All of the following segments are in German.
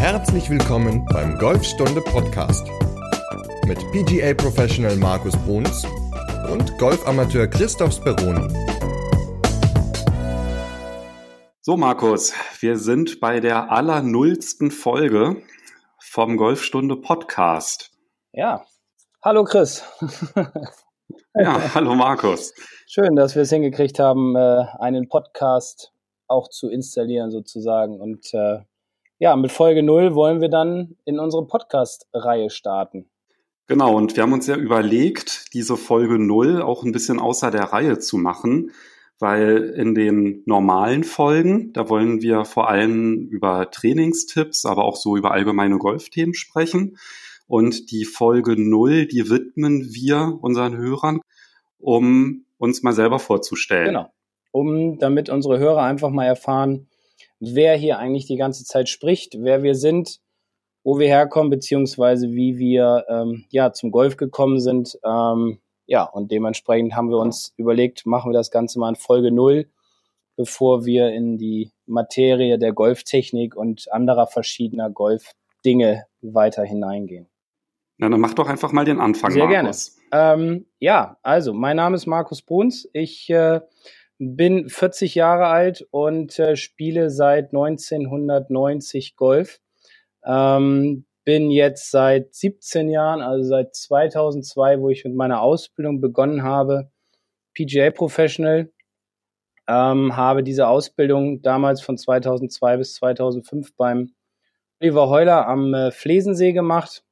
Herzlich willkommen beim Golfstunde Podcast mit PGA Professional Markus Bruns und Golfamateur Christoph Speroni. So, Markus, wir sind bei der allernullsten Folge vom Golfstunde Podcast. Ja, hallo Chris. ja, hallo Markus. Schön, dass wir es hingekriegt haben, äh, einen Podcast auch zu installieren sozusagen. Und äh, ja, mit Folge 0 wollen wir dann in unsere Podcast-Reihe starten. Genau, und wir haben uns ja überlegt, diese Folge 0 auch ein bisschen außer der Reihe zu machen, weil in den normalen Folgen, da wollen wir vor allem über Trainingstipps, aber auch so über allgemeine Golfthemen sprechen. Und die Folge 0, die widmen wir unseren Hörern, um uns mal selber vorzustellen. Genau. Um, damit unsere Hörer einfach mal erfahren, wer hier eigentlich die ganze Zeit spricht, wer wir sind, wo wir herkommen, beziehungsweise wie wir ähm, ja zum Golf gekommen sind. Ähm, ja, und dementsprechend haben wir uns überlegt, machen wir das Ganze mal in Folge null, bevor wir in die Materie der Golftechnik und anderer verschiedener Golfdinge weiter hineingehen. Na, dann mach doch einfach mal den Anfang. Sehr Markus. gerne. Ähm, ja, also mein Name ist Markus Bruns. Ich äh, bin 40 Jahre alt und äh, spiele seit 1990 Golf. Ähm, bin jetzt seit 17 Jahren, also seit 2002, wo ich mit meiner Ausbildung begonnen habe, PGA Professional. Ähm, habe diese Ausbildung damals von 2002 bis 2005 beim Oliver Heuler am äh, Flesensee gemacht.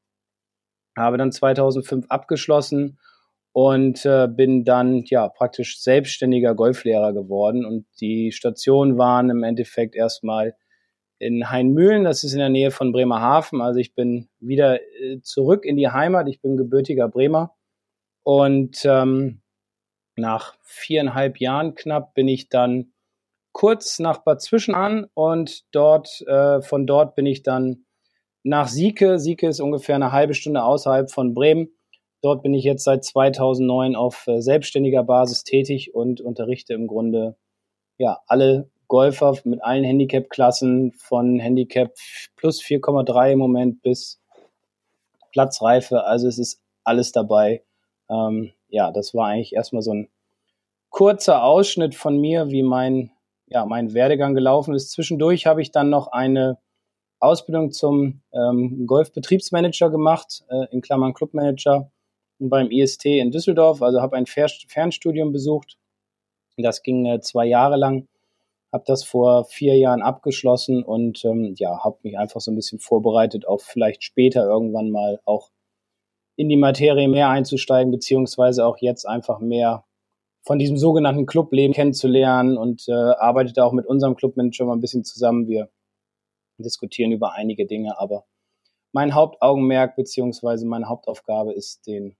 Habe dann 2005 abgeschlossen und äh, bin dann ja praktisch selbstständiger Golflehrer geworden. Und die Stationen waren im Endeffekt erstmal in Heinmühlen, das ist in der Nähe von Bremerhaven. Also ich bin wieder äh, zurück in die Heimat. Ich bin gebürtiger Bremer. Und ähm, nach viereinhalb Jahren knapp bin ich dann kurz nach Bad Zwischenahn und dort, äh, von dort bin ich dann nach Sieke. Sieke ist ungefähr eine halbe Stunde außerhalb von Bremen Dort bin ich jetzt seit 2009 auf äh, selbstständiger Basis tätig und unterrichte im Grunde ja alle Golfer mit allen Handicap-Klassen von Handicap plus 4,3 im Moment bis Platzreife. Also es ist alles dabei. Ähm, ja, das war eigentlich erstmal so ein kurzer Ausschnitt von mir, wie mein, ja, mein Werdegang gelaufen ist. Zwischendurch habe ich dann noch eine Ausbildung zum ähm, Golfbetriebsmanager gemacht, äh, in Klammern Clubmanager beim IST in Düsseldorf, also habe ein Fernstudium besucht. Das ging äh, zwei Jahre lang, habe das vor vier Jahren abgeschlossen und ähm, ja, habe mich einfach so ein bisschen vorbereitet, auf vielleicht später irgendwann mal auch in die Materie mehr einzusteigen, beziehungsweise auch jetzt einfach mehr von diesem sogenannten Clubleben kennenzulernen und äh, arbeite auch mit unserem Clubmanager mal ein bisschen zusammen. Wir diskutieren über einige Dinge, aber mein Hauptaugenmerk beziehungsweise meine Hauptaufgabe ist, den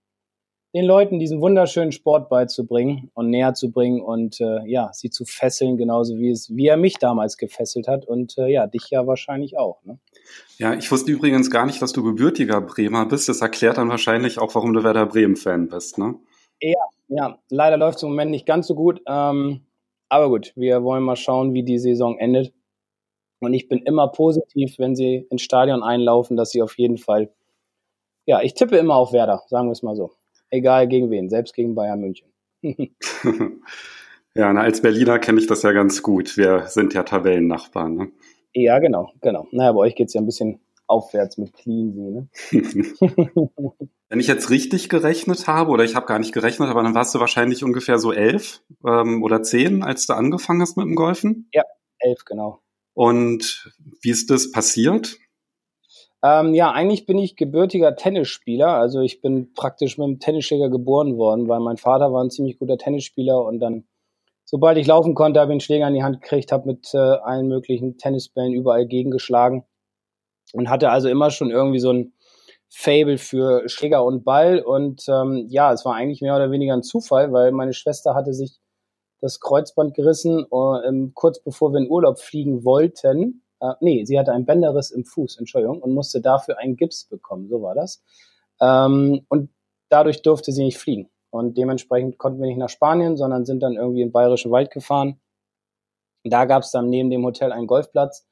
den Leuten diesen wunderschönen Sport beizubringen und näher zu bringen und äh, ja, sie zu fesseln, genauso wie es, wie er mich damals gefesselt hat und äh, ja, dich ja wahrscheinlich auch. Ne? Ja, ich wusste übrigens gar nicht, dass du gebürtiger Bremer bist. Das erklärt dann wahrscheinlich auch, warum du Werder Bremen-Fan bist, ne? Ja, ja, leider läuft es im Moment nicht ganz so gut. Ähm, aber gut, wir wollen mal schauen, wie die Saison endet. Und ich bin immer positiv, wenn sie ins Stadion einlaufen, dass sie auf jeden Fall, ja, ich tippe immer auf Werder, sagen wir es mal so egal gegen wen, selbst gegen Bayern München. ja, na, als Berliner kenne ich das ja ganz gut. Wir sind ja Tabellennachbarn. Ne? Ja, genau, genau. Naja, bei euch geht es ja ein bisschen aufwärts mit Cleansea. Ne? Wenn ich jetzt richtig gerechnet habe, oder ich habe gar nicht gerechnet, aber dann warst du wahrscheinlich ungefähr so elf ähm, oder zehn, als du angefangen hast mit dem Golfen? Ja, elf, genau. Und wie ist das passiert? Ähm, ja, eigentlich bin ich gebürtiger Tennisspieler. Also ich bin praktisch mit einem Tennisschläger geboren worden, weil mein Vater war ein ziemlich guter Tennisspieler und dann, sobald ich laufen konnte, habe ich einen Schläger in die Hand gekriegt, habe mit äh, allen möglichen Tennisbällen überall gegengeschlagen und hatte also immer schon irgendwie so ein Fable für Schläger und Ball. Und ähm, ja, es war eigentlich mehr oder weniger ein Zufall, weil meine Schwester hatte sich das Kreuzband gerissen, äh, kurz bevor wir in Urlaub fliegen wollten äh, nee, sie hatte einen Bänderriss im Fuß, Entschuldigung, und musste dafür einen Gips bekommen, so war das. Ähm, und dadurch durfte sie nicht fliegen. Und dementsprechend konnten wir nicht nach Spanien, sondern sind dann irgendwie in den Bayerischen Wald gefahren. Da gab es dann neben dem Hotel einen Golfplatz.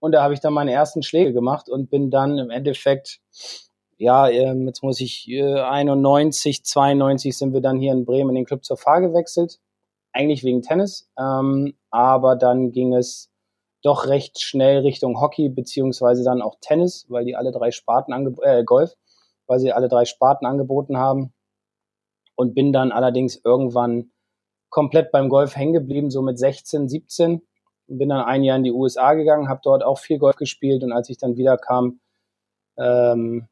Und da habe ich dann meine ersten Schläge gemacht und bin dann im Endeffekt, ja, ähm, jetzt muss ich, 91, 92 sind wir dann hier in Bremen in den Club zur Fahr gewechselt. Eigentlich wegen Tennis. Ähm, aber dann ging es doch recht schnell Richtung Hockey, beziehungsweise dann auch Tennis, weil die alle drei Sparten äh, Golf, weil sie alle drei Sparten angeboten haben. Und bin dann allerdings irgendwann komplett beim Golf hängen geblieben, so mit 16, 17 bin dann ein Jahr in die USA gegangen, habe dort auch viel Golf gespielt und als ich dann wieder kam, ähm,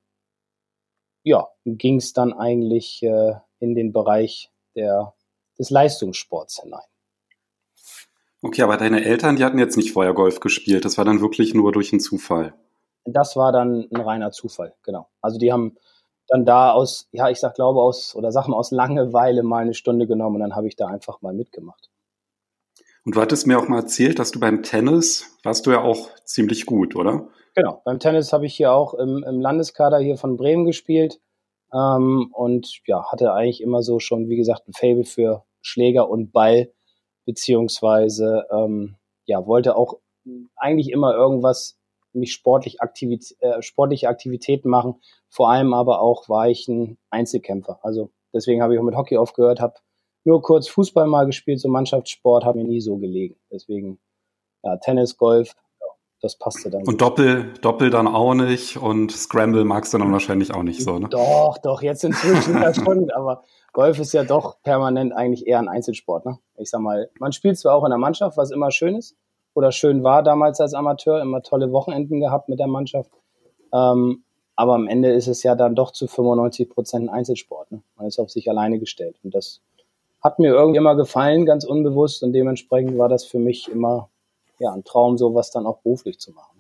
ja, ging es dann eigentlich äh, in den Bereich der, des Leistungssports hinein. Okay, aber deine Eltern, die hatten jetzt nicht vorher Golf gespielt, das war dann wirklich nur durch einen Zufall. Das war dann ein reiner Zufall, genau. Also die haben dann da aus, ja, ich sag glaube aus, oder Sachen aus Langeweile mal eine Stunde genommen und dann habe ich da einfach mal mitgemacht. Und du hattest mir auch mal erzählt, dass du beim Tennis warst du ja auch ziemlich gut, oder? Genau, beim Tennis habe ich hier auch im, im, Landeskader hier von Bremen gespielt ähm, und ja, hatte eigentlich immer so schon, wie gesagt, ein Fable für Schläger und Ball, beziehungsweise ähm, ja, wollte auch eigentlich immer irgendwas mich sportlich Aktivität, äh, sportliche Aktivitäten machen. Vor allem aber auch war ich ein Einzelkämpfer. Also deswegen habe ich auch mit Hockey aufgehört, habe nur kurz Fußball mal gespielt, so Mannschaftssport hat mir nie so gelegen. Deswegen, ja, Tennis, Golf, das passte dann. Und Doppel, Doppel dann auch nicht und Scramble magst du dann wahrscheinlich auch nicht so, ne? Doch, doch, jetzt inzwischen ja schon, aber Golf ist ja doch permanent eigentlich eher ein Einzelsport, ne? Ich sag mal, man spielt zwar auch in der Mannschaft, was immer schön ist, oder schön war damals als Amateur, immer tolle Wochenenden gehabt mit der Mannschaft. Ähm, aber am Ende ist es ja dann doch zu 95 Prozent ein Einzelsport. Ne? Man ist auf sich alleine gestellt. Und das hat mir irgendwie immer gefallen, ganz unbewusst. Und dementsprechend war das für mich immer ja, ein Traum, sowas dann auch beruflich zu machen.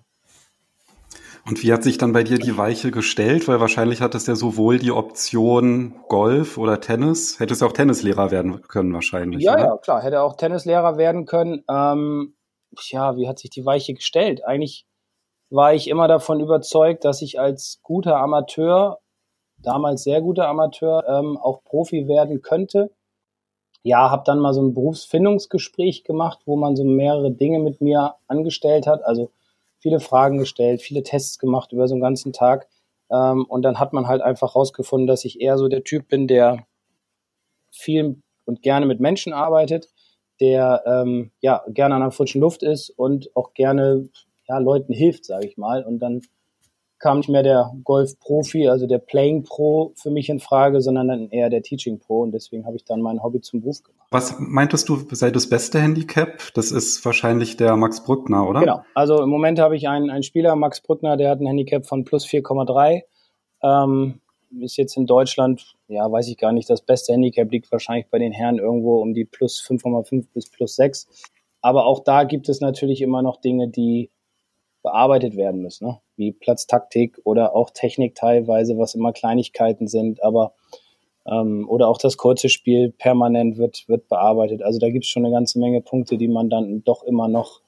Und wie hat sich dann bei dir die Weiche gestellt? Weil wahrscheinlich hattest du ja sowohl die Option Golf oder Tennis. Hättest du auch Tennislehrer werden können wahrscheinlich. Ja, oder? ja, klar. Hätte auch Tennislehrer werden können. Ähm, ja, wie hat sich die Weiche gestellt? Eigentlich war ich immer davon überzeugt, dass ich als guter Amateur, damals sehr guter Amateur, ähm, auch Profi werden könnte ja, habe dann mal so ein Berufsfindungsgespräch gemacht, wo man so mehrere Dinge mit mir angestellt hat, also viele Fragen gestellt, viele Tests gemacht über so einen ganzen Tag. Ähm, und dann hat man halt einfach rausgefunden, dass ich eher so der Typ bin, der viel und gerne mit Menschen arbeitet, der ähm, ja gerne an der frischen Luft ist und auch gerne ja, Leuten hilft, sage ich mal. Und dann kam nicht mehr der Golf-Profi, also der Playing Pro für mich in Frage, sondern dann eher der Teaching Pro. Und deswegen habe ich dann mein Hobby zum Beruf gemacht. Was meintest du, sei das beste Handicap? Das ist wahrscheinlich der Max Brückner, oder? Genau. Also im Moment habe ich einen, einen Spieler, Max Brückner, der hat ein Handicap von plus 4,3. Ähm, ist jetzt in Deutschland, ja, weiß ich gar nicht, das beste Handicap liegt wahrscheinlich bei den Herren irgendwo um die plus 5,5 bis plus 6. Aber auch da gibt es natürlich immer noch Dinge, die bearbeitet werden müssen, ne? wie Platztaktik oder auch Technik teilweise, was immer Kleinigkeiten sind, aber ähm, oder auch das kurze Spiel permanent wird, wird bearbeitet. Also da gibt es schon eine ganze Menge Punkte, die man dann doch immer noch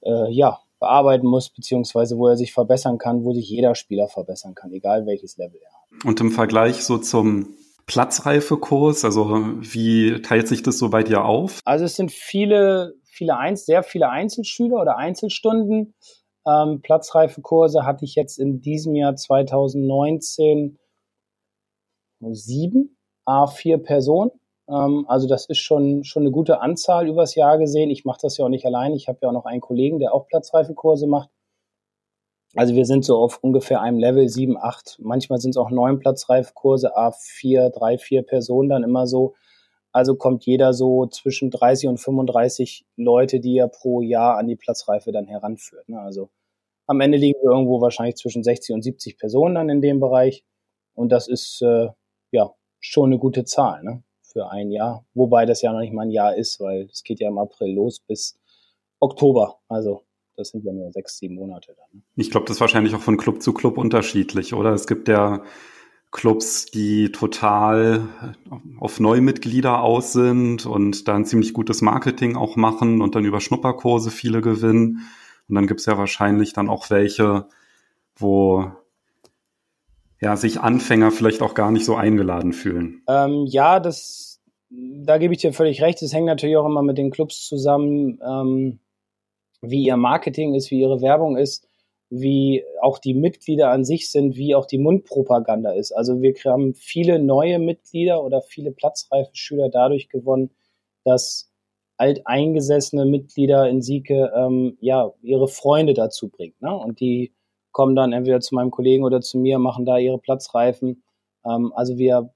äh, ja, bearbeiten muss, beziehungsweise wo er sich verbessern kann, wo sich jeder Spieler verbessern kann, egal welches Level er hat. Und im Vergleich so zum Platzreifekurs, also wie teilt sich das so bei dir auf? Also es sind viele viele sehr viele Einzelschüler oder Einzelstunden. Ähm, Platzreifekurse hatte ich jetzt in diesem Jahr 2019 sieben, a vier Personen. Ähm, also das ist schon, schon eine gute Anzahl übers Jahr gesehen. Ich mache das ja auch nicht allein. Ich habe ja auch noch einen Kollegen, der auch Platzreifekurse macht. Also wir sind so auf ungefähr einem Level sieben, acht. Manchmal sind es auch neun Platzreifekurse, a vier, drei, vier Personen dann immer so. Also kommt jeder so zwischen 30 und 35 Leute, die er pro Jahr an die Platzreife dann heranführt. Ne? Also am Ende liegen wir irgendwo wahrscheinlich zwischen 60 und 70 Personen dann in dem Bereich. Und das ist äh, ja schon eine gute Zahl ne? für ein Jahr. Wobei das ja noch nicht mal ein Jahr ist, weil es geht ja im April los bis Oktober. Also das sind ja nur sechs, sieben Monate dann. Ne? Ich glaube, das ist wahrscheinlich auch von Club zu Club unterschiedlich, oder? Es gibt ja Clubs, die total auf Neumitglieder aus sind und da ein ziemlich gutes Marketing auch machen und dann über Schnupperkurse viele gewinnen. Und dann gibt's ja wahrscheinlich dann auch welche, wo ja, sich Anfänger vielleicht auch gar nicht so eingeladen fühlen. Ähm, ja, das, da gebe ich dir völlig recht. Das hängt natürlich auch immer mit den Clubs zusammen. Ähm, wie ihr Marketing ist, wie ihre Werbung ist, wie auch die Mitglieder an sich sind, wie auch die Mundpropaganda ist. Also wir haben viele neue Mitglieder oder viele platzreife Schüler dadurch gewonnen, dass alteingesessene Mitglieder in Sieke ähm, ja ihre Freunde dazu bringt. Ne? Und die kommen dann entweder zu meinem Kollegen oder zu mir, machen da ihre Platzreifen. Ähm, also wir,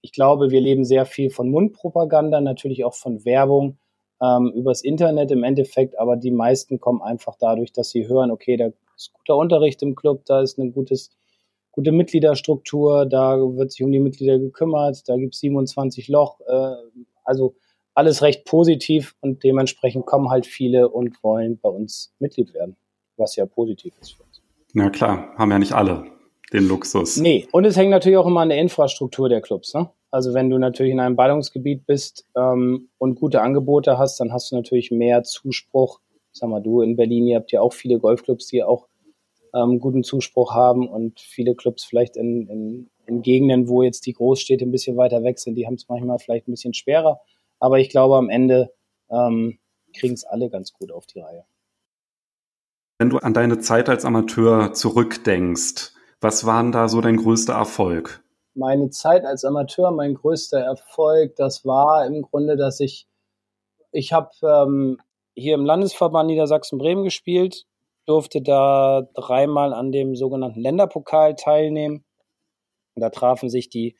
ich glaube, wir leben sehr viel von Mundpropaganda, natürlich auch von Werbung ähm, übers Internet im Endeffekt, aber die meisten kommen einfach dadurch, dass sie hören, okay, da ist guter Unterricht im Club, da ist eine gutes, gute Mitgliederstruktur, da wird sich um die Mitglieder gekümmert, da gibt es 27 Loch, äh, also alles recht positiv und dementsprechend kommen halt viele und wollen bei uns Mitglied werden, was ja positiv ist für uns. Na klar, haben ja nicht alle den Luxus. Nee, und es hängt natürlich auch immer an der Infrastruktur der Clubs. Ne? Also wenn du natürlich in einem Ballungsgebiet bist ähm, und gute Angebote hast, dann hast du natürlich mehr Zuspruch. Sag mal, du in Berlin, ihr habt ja auch viele Golfclubs, die auch ähm, guten Zuspruch haben und viele Clubs vielleicht in, in, in Gegenden, wo jetzt die Großstädte ein bisschen weiter weg sind, die haben es manchmal vielleicht ein bisschen schwerer. Aber ich glaube, am Ende ähm, kriegen es alle ganz gut auf die Reihe. Wenn du an deine Zeit als Amateur zurückdenkst, was war denn da so dein größter Erfolg? meine Zeit als Amateur, mein größter Erfolg, das war im Grunde, dass ich, ich habe ähm, hier im Landesverband Niedersachsen-Bremen gespielt, durfte da dreimal an dem sogenannten Länderpokal teilnehmen. Da trafen sich die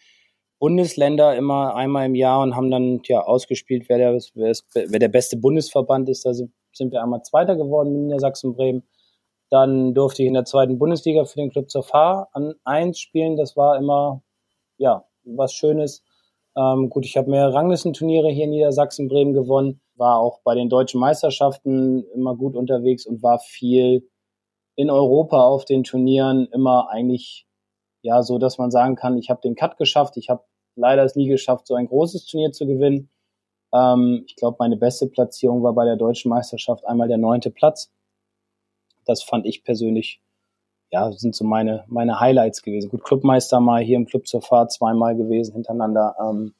Bundesländer immer einmal im Jahr und haben dann ja ausgespielt, wer der, wer, wer der beste Bundesverband ist. Da sind wir einmal Zweiter geworden mit Niedersachsen-Bremen. Dann durfte ich in der zweiten Bundesliga für den Club zur Fahr an eins spielen. Das war immer ja, was Schönes. Ähm, gut, ich habe mehrere Ranglistenturniere hier in Niedersachsen, Bremen gewonnen, war auch bei den deutschen Meisterschaften immer gut unterwegs und war viel in Europa auf den Turnieren immer eigentlich ja so, dass man sagen kann, ich habe den Cut geschafft. Ich habe leider es nie geschafft, so ein großes Turnier zu gewinnen. Ähm, ich glaube, meine beste Platzierung war bei der deutschen Meisterschaft einmal der neunte Platz. Das fand ich persönlich ja, sind so meine, meine Highlights gewesen. Gut, Clubmeister mal hier im Club zur Fahrt zweimal gewesen hintereinander. Ähm,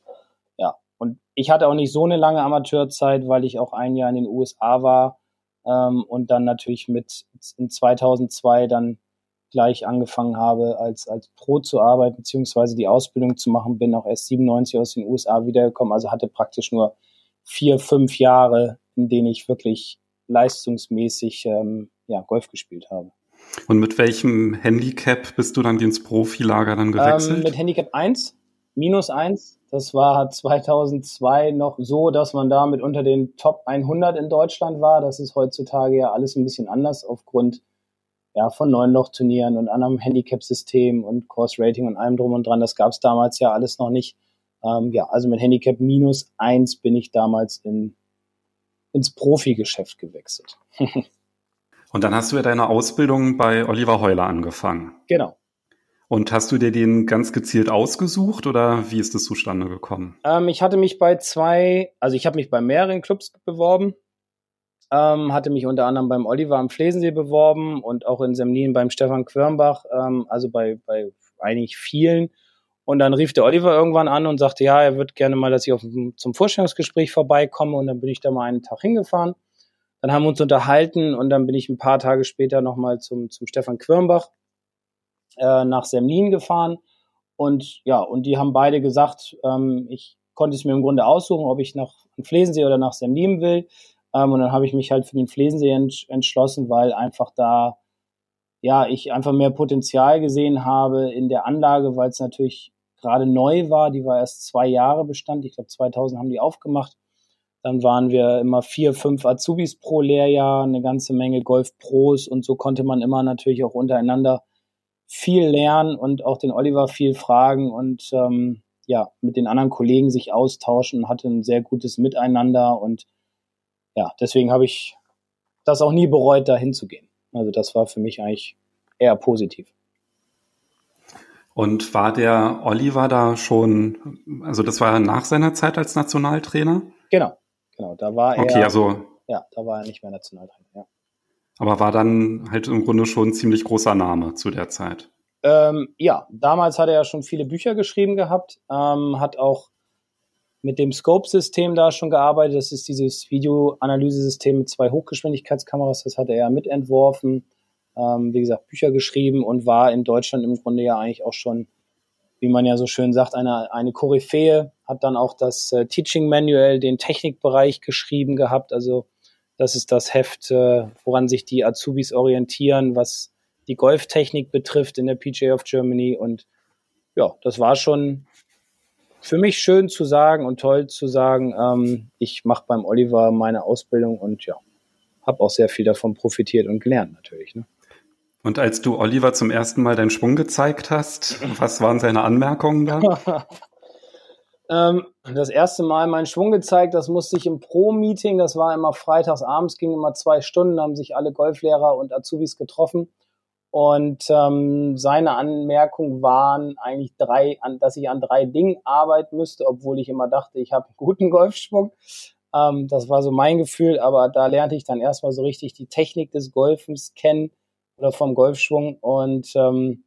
ich hatte auch nicht so eine lange Amateurzeit, weil ich auch ein Jahr in den USA war ähm, und dann natürlich mit in 2002 dann gleich angefangen habe, als, als Pro zu arbeiten, beziehungsweise die Ausbildung zu machen, bin auch erst 97 aus den USA wiedergekommen, also hatte praktisch nur vier, fünf Jahre, in denen ich wirklich leistungsmäßig ähm, ja, Golf gespielt habe. Und mit welchem Handicap bist du dann ins Profilager dann gewechselt? Ähm, mit Handicap 1, minus 1. Das war 2002 noch so, dass man damit unter den Top 100 in Deutschland war. Das ist heutzutage ja alles ein bisschen anders aufgrund ja, von Neunloch-Turnieren und anderem Handicap-System und Course-Rating und allem drum und dran. Das gab es damals ja alles noch nicht. Ähm, ja, also mit Handicap minus 1 bin ich damals in, ins Profigeschäft gewechselt. Und dann hast du ja deine Ausbildung bei Oliver Heuler angefangen. Genau. Und hast du dir den ganz gezielt ausgesucht oder wie ist das zustande gekommen? Ähm, ich hatte mich bei zwei, also ich habe mich bei mehreren Clubs beworben, ähm, hatte mich unter anderem beim Oliver am Flesensee beworben und auch in Semlin beim Stefan Quirnbach, ähm, also bei, bei eigentlich vielen. Und dann rief der Oliver irgendwann an und sagte, ja, er würde gerne mal, dass ich auf, zum Vorstellungsgespräch vorbeikomme. Und dann bin ich da mal einen Tag hingefahren dann haben wir uns unterhalten und dann bin ich ein paar Tage später nochmal zum, zum Stefan Quirnbach äh, nach Semlin gefahren. Und ja, und die haben beide gesagt, ähm, ich konnte es mir im Grunde aussuchen, ob ich nach Flesensee oder nach Semlin will. Ähm, und dann habe ich mich halt für den Flesensee ent entschlossen, weil einfach da, ja, ich einfach mehr Potenzial gesehen habe in der Anlage, weil es natürlich gerade neu war. Die war erst zwei Jahre bestand. Ich glaube, 2000 haben die aufgemacht. Dann waren wir immer vier, fünf Azubis pro Lehrjahr, eine ganze Menge Golf-Pros und so konnte man immer natürlich auch untereinander viel lernen und auch den Oliver viel fragen und ähm, ja, mit den anderen Kollegen sich austauschen und hatte ein sehr gutes Miteinander und ja, deswegen habe ich das auch nie bereut, da hinzugehen. Also das war für mich eigentlich eher positiv. Und war der Oliver da schon, also das war nach seiner Zeit als Nationaltrainer? Genau. Genau, da war er. Okay, also. Ja, da war er nicht mehr Nationaltrainer, ja. Aber war dann halt im Grunde schon ein ziemlich großer Name zu der Zeit. Ähm, ja, damals hat er ja schon viele Bücher geschrieben gehabt, ähm, hat auch mit dem Scope-System da schon gearbeitet. Das ist dieses Videoanalyse-System mit zwei Hochgeschwindigkeitskameras. Das hat er ja mitentworfen. Ähm, wie gesagt, Bücher geschrieben und war in Deutschland im Grunde ja eigentlich auch schon, wie man ja so schön sagt, eine, eine Koryphäe. Hat dann auch das äh, Teaching Manual, den Technikbereich geschrieben gehabt. Also das ist das Heft, äh, woran sich die Azubis orientieren, was die Golftechnik betrifft in der PGA of Germany. Und ja, das war schon für mich schön zu sagen und toll zu sagen, ähm, ich mache beim Oliver meine Ausbildung und ja, habe auch sehr viel davon profitiert und gelernt natürlich. Ne? Und als du Oliver zum ersten Mal deinen Schwung gezeigt hast, was waren seine Anmerkungen da? ähm, das erste Mal meinen Schwung gezeigt, das musste ich im Pro-Meeting, das war immer freitags abends, ging immer zwei Stunden, haben sich alle Golflehrer und Azubis getroffen. Und ähm, seine Anmerkungen waren eigentlich drei, an, dass ich an drei Dingen arbeiten müsste, obwohl ich immer dachte, ich habe einen guten Golfschwung. Ähm, das war so mein Gefühl, aber da lernte ich dann erstmal so richtig die Technik des Golfens kennen oder vom Golfschwung. Und ähm,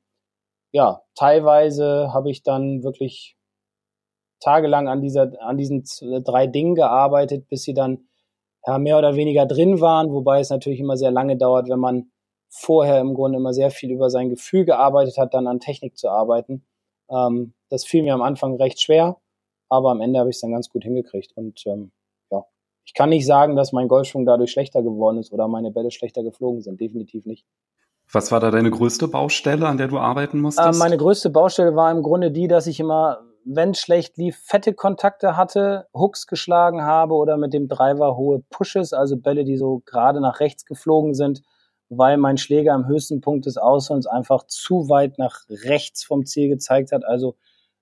ja, teilweise habe ich dann wirklich tagelang an dieser, an diesen drei Dingen gearbeitet, bis sie dann ja, mehr oder weniger drin waren, wobei es natürlich immer sehr lange dauert, wenn man vorher im Grunde immer sehr viel über sein Gefühl gearbeitet hat, dann an Technik zu arbeiten. Ähm, das fiel mir am Anfang recht schwer, aber am Ende habe ich es dann ganz gut hingekriegt. Und ähm, ja, ich kann nicht sagen, dass mein Golfschwung dadurch schlechter geworden ist oder meine Bälle schlechter geflogen sind. Definitiv nicht. Was war da deine größte Baustelle, an der du arbeiten musstest? Ähm, meine größte Baustelle war im Grunde die, dass ich immer, wenn es schlecht lief, fette Kontakte hatte, Hooks geschlagen habe oder mit dem Driver hohe Pushes, also Bälle, die so gerade nach rechts geflogen sind weil mein Schläger am höchsten Punkt des Ausholens einfach zu weit nach rechts vom Ziel gezeigt hat. Also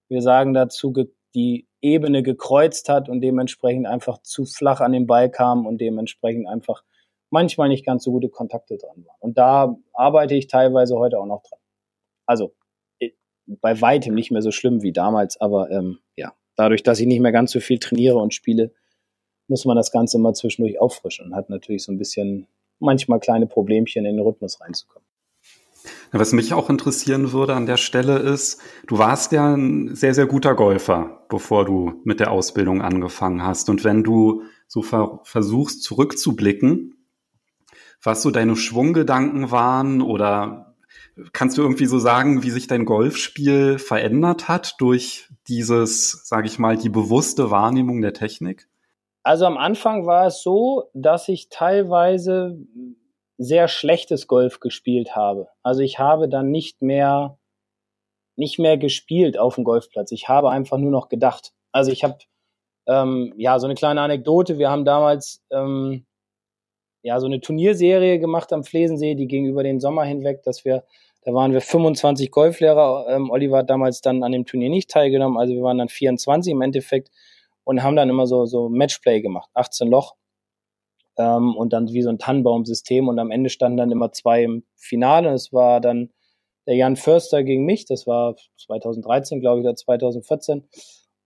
wir sagen dazu, die Ebene gekreuzt hat und dementsprechend einfach zu flach an den Ball kam und dementsprechend einfach manchmal nicht ganz so gute Kontakte dran waren. Und da arbeite ich teilweise heute auch noch dran. Also bei weitem nicht mehr so schlimm wie damals, aber ähm, ja, dadurch, dass ich nicht mehr ganz so viel trainiere und spiele, muss man das Ganze mal zwischendurch auffrischen und hat natürlich so ein bisschen manchmal kleine Problemchen in den Rhythmus reinzukommen. Was mich auch interessieren würde an der Stelle ist, du warst ja ein sehr, sehr guter Golfer, bevor du mit der Ausbildung angefangen hast. Und wenn du so ver versuchst zurückzublicken, was so deine Schwunggedanken waren oder kannst du irgendwie so sagen, wie sich dein Golfspiel verändert hat durch dieses, sage ich mal, die bewusste Wahrnehmung der Technik? Also am Anfang war es so, dass ich teilweise sehr schlechtes Golf gespielt habe. Also ich habe dann nicht mehr nicht mehr gespielt auf dem Golfplatz. Ich habe einfach nur noch gedacht. Also ich habe ähm, ja so eine kleine Anekdote. Wir haben damals ähm, ja so eine Turnierserie gemacht am Flesensee, die ging über den Sommer hinweg, dass wir da waren wir 25 Golflehrer. Ähm, Oliver hat damals dann an dem Turnier nicht teilgenommen, also wir waren dann 24 im Endeffekt und haben dann immer so, so Matchplay gemacht, 18 Loch ähm, und dann wie so ein Tannenbaum-System und am Ende standen dann immer zwei im Finale. Es war dann der Jan Förster gegen mich, das war 2013, glaube ich, oder 2014.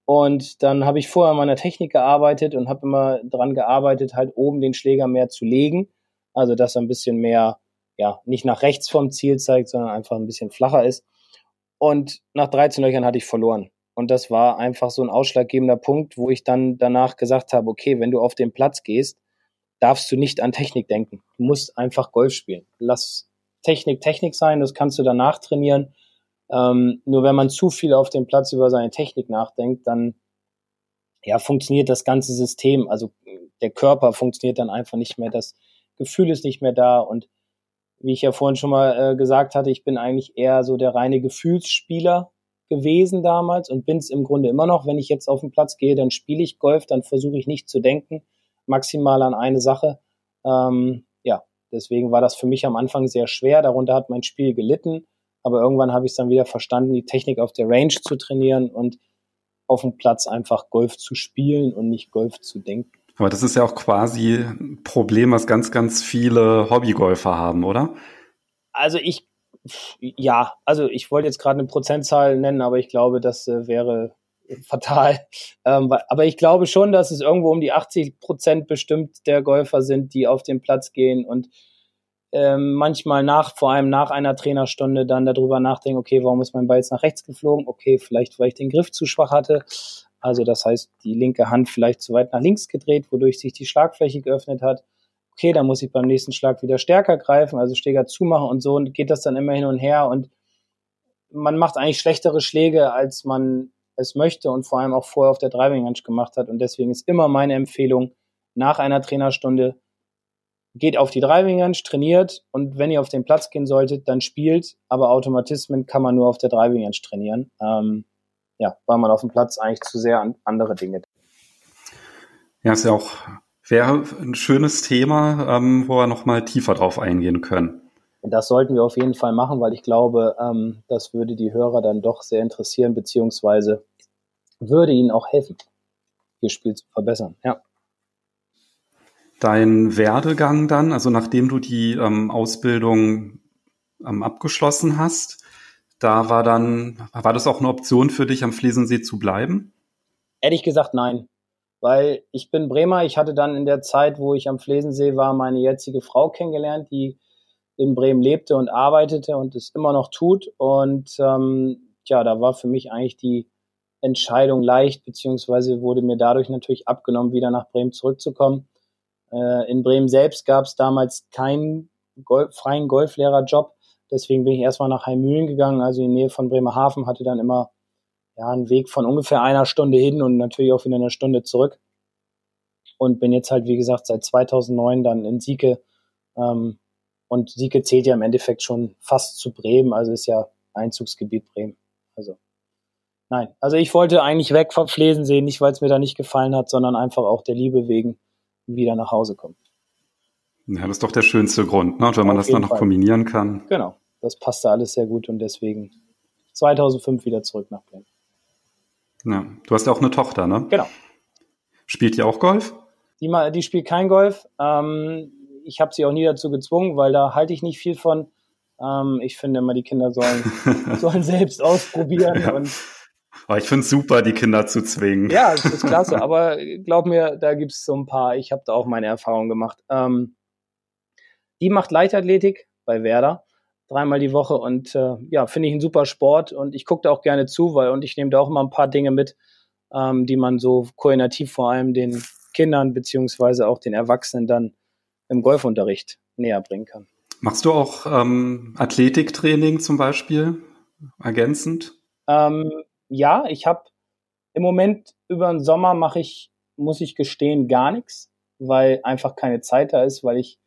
Und dann habe ich vorher an meiner Technik gearbeitet und habe immer dran gearbeitet, halt oben den Schläger mehr zu legen. Also dass er ein bisschen mehr, ja, nicht nach rechts vom Ziel zeigt, sondern einfach ein bisschen flacher ist. Und nach 13 Löchern hatte ich verloren. Und das war einfach so ein ausschlaggebender Punkt, wo ich dann danach gesagt habe, okay, wenn du auf den Platz gehst, darfst du nicht an Technik denken. Du musst einfach Golf spielen. Lass Technik Technik sein, das kannst du danach trainieren. Ähm, nur wenn man zu viel auf dem Platz über seine Technik nachdenkt, dann ja, funktioniert das ganze System. Also der Körper funktioniert dann einfach nicht mehr, das Gefühl ist nicht mehr da. Und wie ich ja vorhin schon mal äh, gesagt hatte, ich bin eigentlich eher so der reine Gefühlsspieler gewesen damals und bin es im Grunde immer noch. Wenn ich jetzt auf den Platz gehe, dann spiele ich Golf, dann versuche ich nicht zu denken, maximal an eine Sache. Ähm, ja, deswegen war das für mich am Anfang sehr schwer. Darunter hat mein Spiel gelitten. Aber irgendwann habe ich es dann wieder verstanden, die Technik auf der Range zu trainieren und auf dem Platz einfach Golf zu spielen und nicht Golf zu denken. Aber das ist ja auch quasi ein Problem, was ganz, ganz viele Hobbygolfer haben, oder? Also ich ja, also ich wollte jetzt gerade eine Prozentzahl nennen, aber ich glaube, das äh, wäre fatal. Ähm, aber ich glaube schon, dass es irgendwo um die 80 Prozent bestimmt der Golfer sind, die auf den Platz gehen und ähm, manchmal nach, vor allem nach einer Trainerstunde dann darüber nachdenken, okay, warum ist mein Ball jetzt nach rechts geflogen? Okay, vielleicht, weil ich den Griff zu schwach hatte. Also das heißt, die linke Hand vielleicht zu weit nach links gedreht, wodurch sich die Schlagfläche geöffnet hat. Okay, dann muss ich beim nächsten Schlag wieder stärker greifen, also Schläger zumachen und so und geht das dann immer hin und her und man macht eigentlich schlechtere Schläge, als man es möchte und vor allem auch vorher auf der Driving Range gemacht hat. Und deswegen ist immer meine Empfehlung, nach einer Trainerstunde geht auf die Driving Range, trainiert und wenn ihr auf den Platz gehen solltet, dann spielt. Aber Automatismen kann man nur auf der Driving Range trainieren. Ähm, ja, weil man auf dem Platz eigentlich zu sehr an andere Dinge. Ja, ist ja auch wäre ein schönes Thema, ähm, wo wir noch mal tiefer drauf eingehen können. Das sollten wir auf jeden Fall machen, weil ich glaube, ähm, das würde die Hörer dann doch sehr interessieren, beziehungsweise würde ihnen auch helfen, ihr Spiel zu verbessern. Ja. Dein Werdegang dann, also nachdem du die ähm, Ausbildung ähm, abgeschlossen hast, da war dann, war das auch eine Option für dich, am Flesensee zu bleiben? Ehrlich gesagt, nein. Weil ich bin Bremer, ich hatte dann in der Zeit, wo ich am Flesensee war, meine jetzige Frau kennengelernt, die in Bremen lebte und arbeitete und es immer noch tut. Und ähm, ja, da war für mich eigentlich die Entscheidung leicht, beziehungsweise wurde mir dadurch natürlich abgenommen, wieder nach Bremen zurückzukommen. Äh, in Bremen selbst gab es damals keinen Golf, freien Golflehrerjob. Deswegen bin ich erstmal nach Heimühlen gegangen, also in die Nähe von Bremerhaven, hatte dann immer ja, einen Weg von ungefähr einer Stunde hin und natürlich auch wieder eine Stunde zurück. Und bin jetzt halt, wie gesagt, seit 2009 dann in Sieke ähm, und Sieke zählt ja im Endeffekt schon fast zu Bremen, also ist ja Einzugsgebiet Bremen. Also nein, also ich wollte eigentlich weg vom Flesensee, nicht weil es mir da nicht gefallen hat, sondern einfach auch der Liebe wegen wieder nach Hause kommen. Ja, das ist doch der schönste Grund, ne? wenn man Auf das dann noch Fall. kombinieren kann. Genau, das passte alles sehr gut und deswegen 2005 wieder zurück nach Bremen. Ja, du hast ja auch eine Tochter, ne? Genau. Spielt die auch Golf? Die, die spielt kein Golf. Ähm, ich habe sie auch nie dazu gezwungen, weil da halte ich nicht viel von. Ähm, ich finde immer, die Kinder sollen, sollen selbst ausprobieren. Ja. Und, aber ich finde es super, die Kinder zu zwingen. Ja, das ist klasse. aber glaub mir, da gibt es so ein paar. Ich habe da auch meine Erfahrungen gemacht. Ähm, die macht Leichtathletik bei Werder dreimal die Woche und äh, ja, finde ich einen super Sport und ich gucke da auch gerne zu, weil und ich nehme da auch immer ein paar Dinge mit, ähm, die man so koordinativ vor allem den Kindern beziehungsweise auch den Erwachsenen dann im Golfunterricht näher bringen kann. Machst du auch ähm, Athletiktraining zum Beispiel ergänzend? Ähm, ja, ich habe im Moment über den Sommer mache ich, muss ich gestehen, gar nichts, weil einfach keine Zeit da ist, weil ich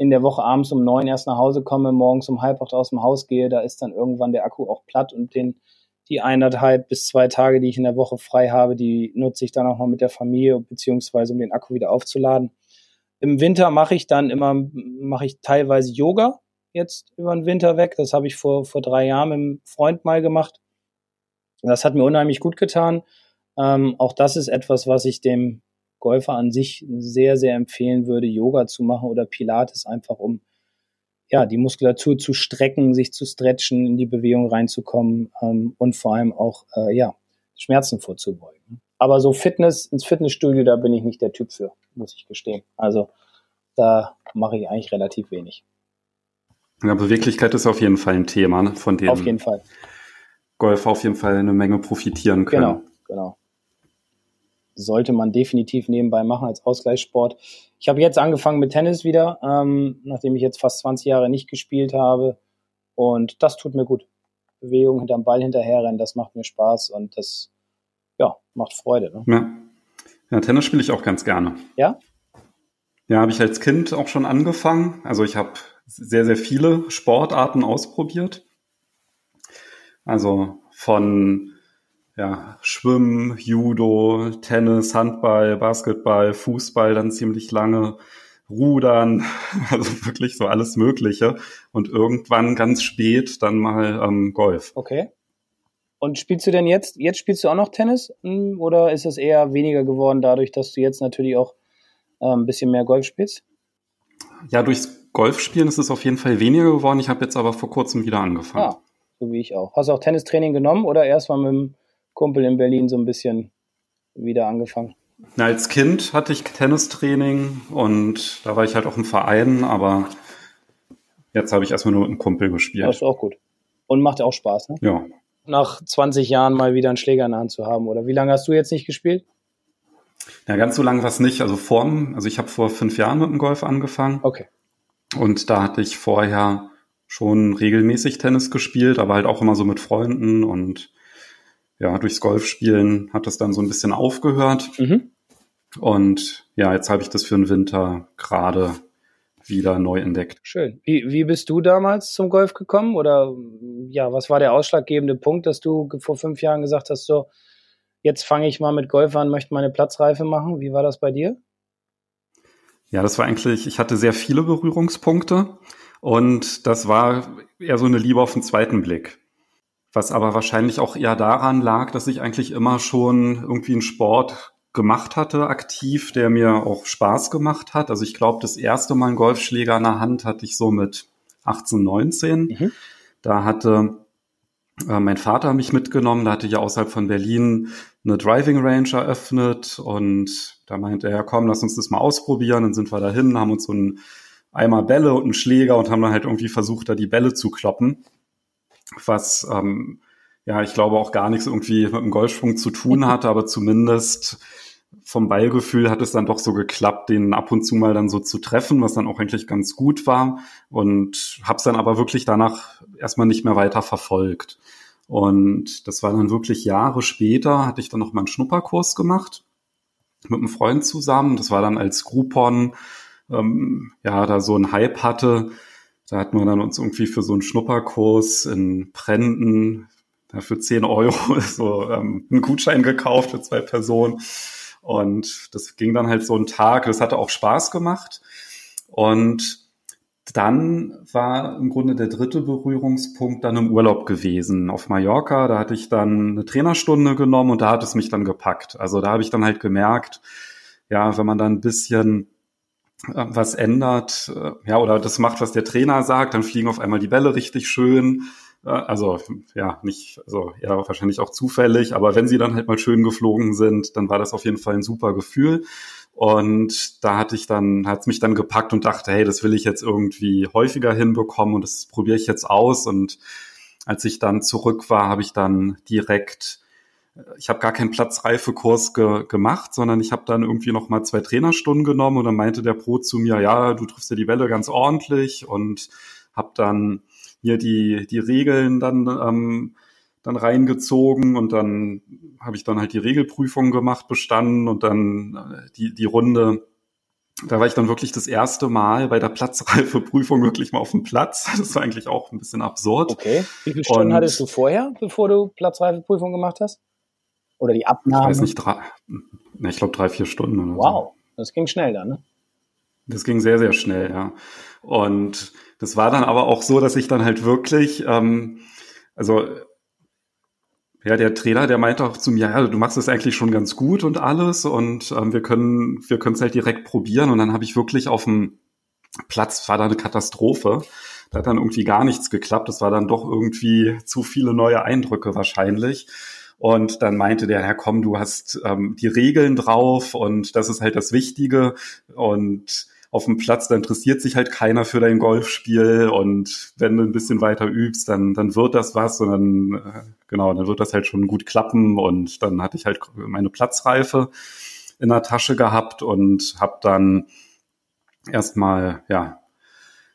in der Woche abends um neun erst nach Hause komme, morgens um halb acht aus dem Haus gehe, da ist dann irgendwann der Akku auch platt und den die eineinhalb bis zwei Tage, die ich in der Woche frei habe, die nutze ich dann auch mal mit der Familie, beziehungsweise um den Akku wieder aufzuladen. Im Winter mache ich dann immer, mache ich teilweise Yoga jetzt über den Winter weg. Das habe ich vor, vor drei Jahren mit einem Freund mal gemacht. Das hat mir unheimlich gut getan. Ähm, auch das ist etwas, was ich dem Golfer an sich sehr, sehr empfehlen würde, Yoga zu machen oder Pilates einfach, um ja, die Muskulatur zu strecken, sich zu stretchen, in die Bewegung reinzukommen ähm, und vor allem auch äh, ja, Schmerzen vorzubeugen. Aber so Fitness, ins Fitnessstudio, da bin ich nicht der Typ für, muss ich gestehen. Also da mache ich eigentlich relativ wenig. Ja, Beweglichkeit ist auf jeden Fall ein Thema, ne, von dem auf jeden Fall. Golf auf jeden Fall eine Menge profitieren können. Genau, genau. Sollte man definitiv nebenbei machen als Ausgleichssport. Ich habe jetzt angefangen mit Tennis wieder, ähm, nachdem ich jetzt fast 20 Jahre nicht gespielt habe. Und das tut mir gut. Bewegung hinterm Ball hinterherrennen, das macht mir Spaß und das ja, macht Freude. Ne? Ja. ja, Tennis spiele ich auch ganz gerne. Ja? Ja, habe ich als Kind auch schon angefangen. Also ich habe sehr, sehr viele Sportarten ausprobiert. Also von ja, Schwimmen, Judo, Tennis, Handball, Basketball, Fußball dann ziemlich lange, Rudern, also wirklich so alles Mögliche. Und irgendwann ganz spät dann mal ähm, Golf. Okay. Und spielst du denn jetzt, jetzt spielst du auch noch Tennis hm, oder ist es eher weniger geworden dadurch, dass du jetzt natürlich auch äh, ein bisschen mehr Golf spielst? Ja, durchs Golfspielen ist es auf jeden Fall weniger geworden. Ich habe jetzt aber vor kurzem wieder angefangen. Ah, so wie ich auch. Hast du auch Tennistraining genommen oder erst mal mit dem Kumpel in Berlin so ein bisschen wieder angefangen? Na, als Kind hatte ich Tennistraining und da war ich halt auch im Verein, aber jetzt habe ich erstmal nur mit einem Kumpel gespielt. Das ist auch gut. Und macht auch Spaß, ne? Ja. nach 20 Jahren mal wieder einen Schläger in der Hand zu haben? Oder wie lange hast du jetzt nicht gespielt? Ja, ganz so lange war es nicht. Also vorm, also ich habe vor fünf Jahren mit dem Golf angefangen. Okay. Und da hatte ich vorher schon regelmäßig Tennis gespielt, aber halt auch immer so mit Freunden und ja, durchs Golfspielen hat das dann so ein bisschen aufgehört. Mhm. Und ja, jetzt habe ich das für den Winter gerade wieder neu entdeckt. Schön. Wie, wie bist du damals zum Golf gekommen? Oder ja, was war der ausschlaggebende Punkt, dass du vor fünf Jahren gesagt hast, so, jetzt fange ich mal mit Golf an, möchte meine Platzreife machen? Wie war das bei dir? Ja, das war eigentlich, ich hatte sehr viele Berührungspunkte und das war eher so eine Liebe auf den zweiten Blick. Was aber wahrscheinlich auch eher daran lag, dass ich eigentlich immer schon irgendwie einen Sport gemacht hatte, aktiv, der mir auch Spaß gemacht hat. Also ich glaube, das erste Mal einen Golfschläger in der Hand hatte ich so mit 18, 19. Mhm. Da hatte äh, mein Vater mich mitgenommen, da hatte ich ja außerhalb von Berlin eine Driving Range eröffnet und da meinte er, komm, lass uns das mal ausprobieren. Dann sind wir dahin, haben uns so einen Eimer Bälle und einen Schläger und haben dann halt irgendwie versucht, da die Bälle zu kloppen. Was ähm, ja, ich glaube auch gar nichts irgendwie mit dem Golfschwung zu tun hatte, aber zumindest vom Ballgefühl hat es dann doch so geklappt, den ab und zu mal dann so zu treffen, was dann auch eigentlich ganz gut war und habe es dann aber wirklich danach erstmal nicht mehr weiter verfolgt. Und das war dann wirklich Jahre später, hatte ich dann noch mal einen Schnupperkurs gemacht mit einem Freund zusammen. Das war dann als Groupon, ähm, ja, da so ein Hype hatte. Da hatten wir dann uns irgendwie für so einen Schnupperkurs in Prenden für 10 Euro so ähm, einen Gutschein gekauft für zwei Personen. Und das ging dann halt so einen Tag. Das hatte auch Spaß gemacht. Und dann war im Grunde der dritte Berührungspunkt dann im Urlaub gewesen auf Mallorca. Da hatte ich dann eine Trainerstunde genommen und da hat es mich dann gepackt. Also da habe ich dann halt gemerkt, ja, wenn man dann ein bisschen was ändert, äh, ja, oder das macht, was der Trainer sagt, dann fliegen auf einmal die Bälle richtig schön. Also ja, nicht, also ja, wahrscheinlich auch zufällig, aber wenn sie dann halt mal schön geflogen sind, dann war das auf jeden Fall ein super Gefühl. Und da hatte ich dann, hat es mich dann gepackt und dachte, hey, das will ich jetzt irgendwie häufiger hinbekommen und das probiere ich jetzt aus. Und als ich dann zurück war, habe ich dann direkt, ich habe gar keinen Platzreifekurs ge gemacht, sondern ich habe dann irgendwie noch mal zwei Trainerstunden genommen und dann meinte der Pro zu mir, ja, du triffst ja die Welle ganz ordentlich und habe dann hier die, die Regeln dann, ähm, dann reingezogen und dann habe ich dann halt die Regelprüfung gemacht, bestanden und dann äh, die, die Runde da war ich dann wirklich das erste Mal bei der Platzreifeprüfung wirklich mal auf dem Platz. Das war eigentlich auch ein bisschen absurd. Okay. Wie viele Stunden und, hattest du vorher, bevor du Platzreifeprüfung gemacht hast? Oder die Abnahme? Ich weiß nicht, drei, ich glaube drei, vier Stunden. wow, so. das ging schnell dann, ne? Das ging sehr, sehr schnell, ja. Und das war dann aber auch so, dass ich dann halt wirklich, ähm, also ja, der Trainer, der meinte auch zu mir, ja, du machst es eigentlich schon ganz gut und alles und ähm, wir können, wir können es halt direkt probieren. Und dann habe ich wirklich auf dem Platz, war da eine Katastrophe. Da hat dann irgendwie gar nichts geklappt. Das war dann doch irgendwie zu viele neue Eindrücke wahrscheinlich. Und dann meinte der, Herr, komm, du hast ähm, die Regeln drauf und das ist halt das Wichtige. Und auf dem Platz, da interessiert sich halt keiner für dein Golfspiel. Und wenn du ein bisschen weiter übst, dann, dann wird das was. Und dann, äh, genau, dann wird das halt schon gut klappen. Und dann hatte ich halt meine Platzreife in der Tasche gehabt und habe dann erstmal, ja,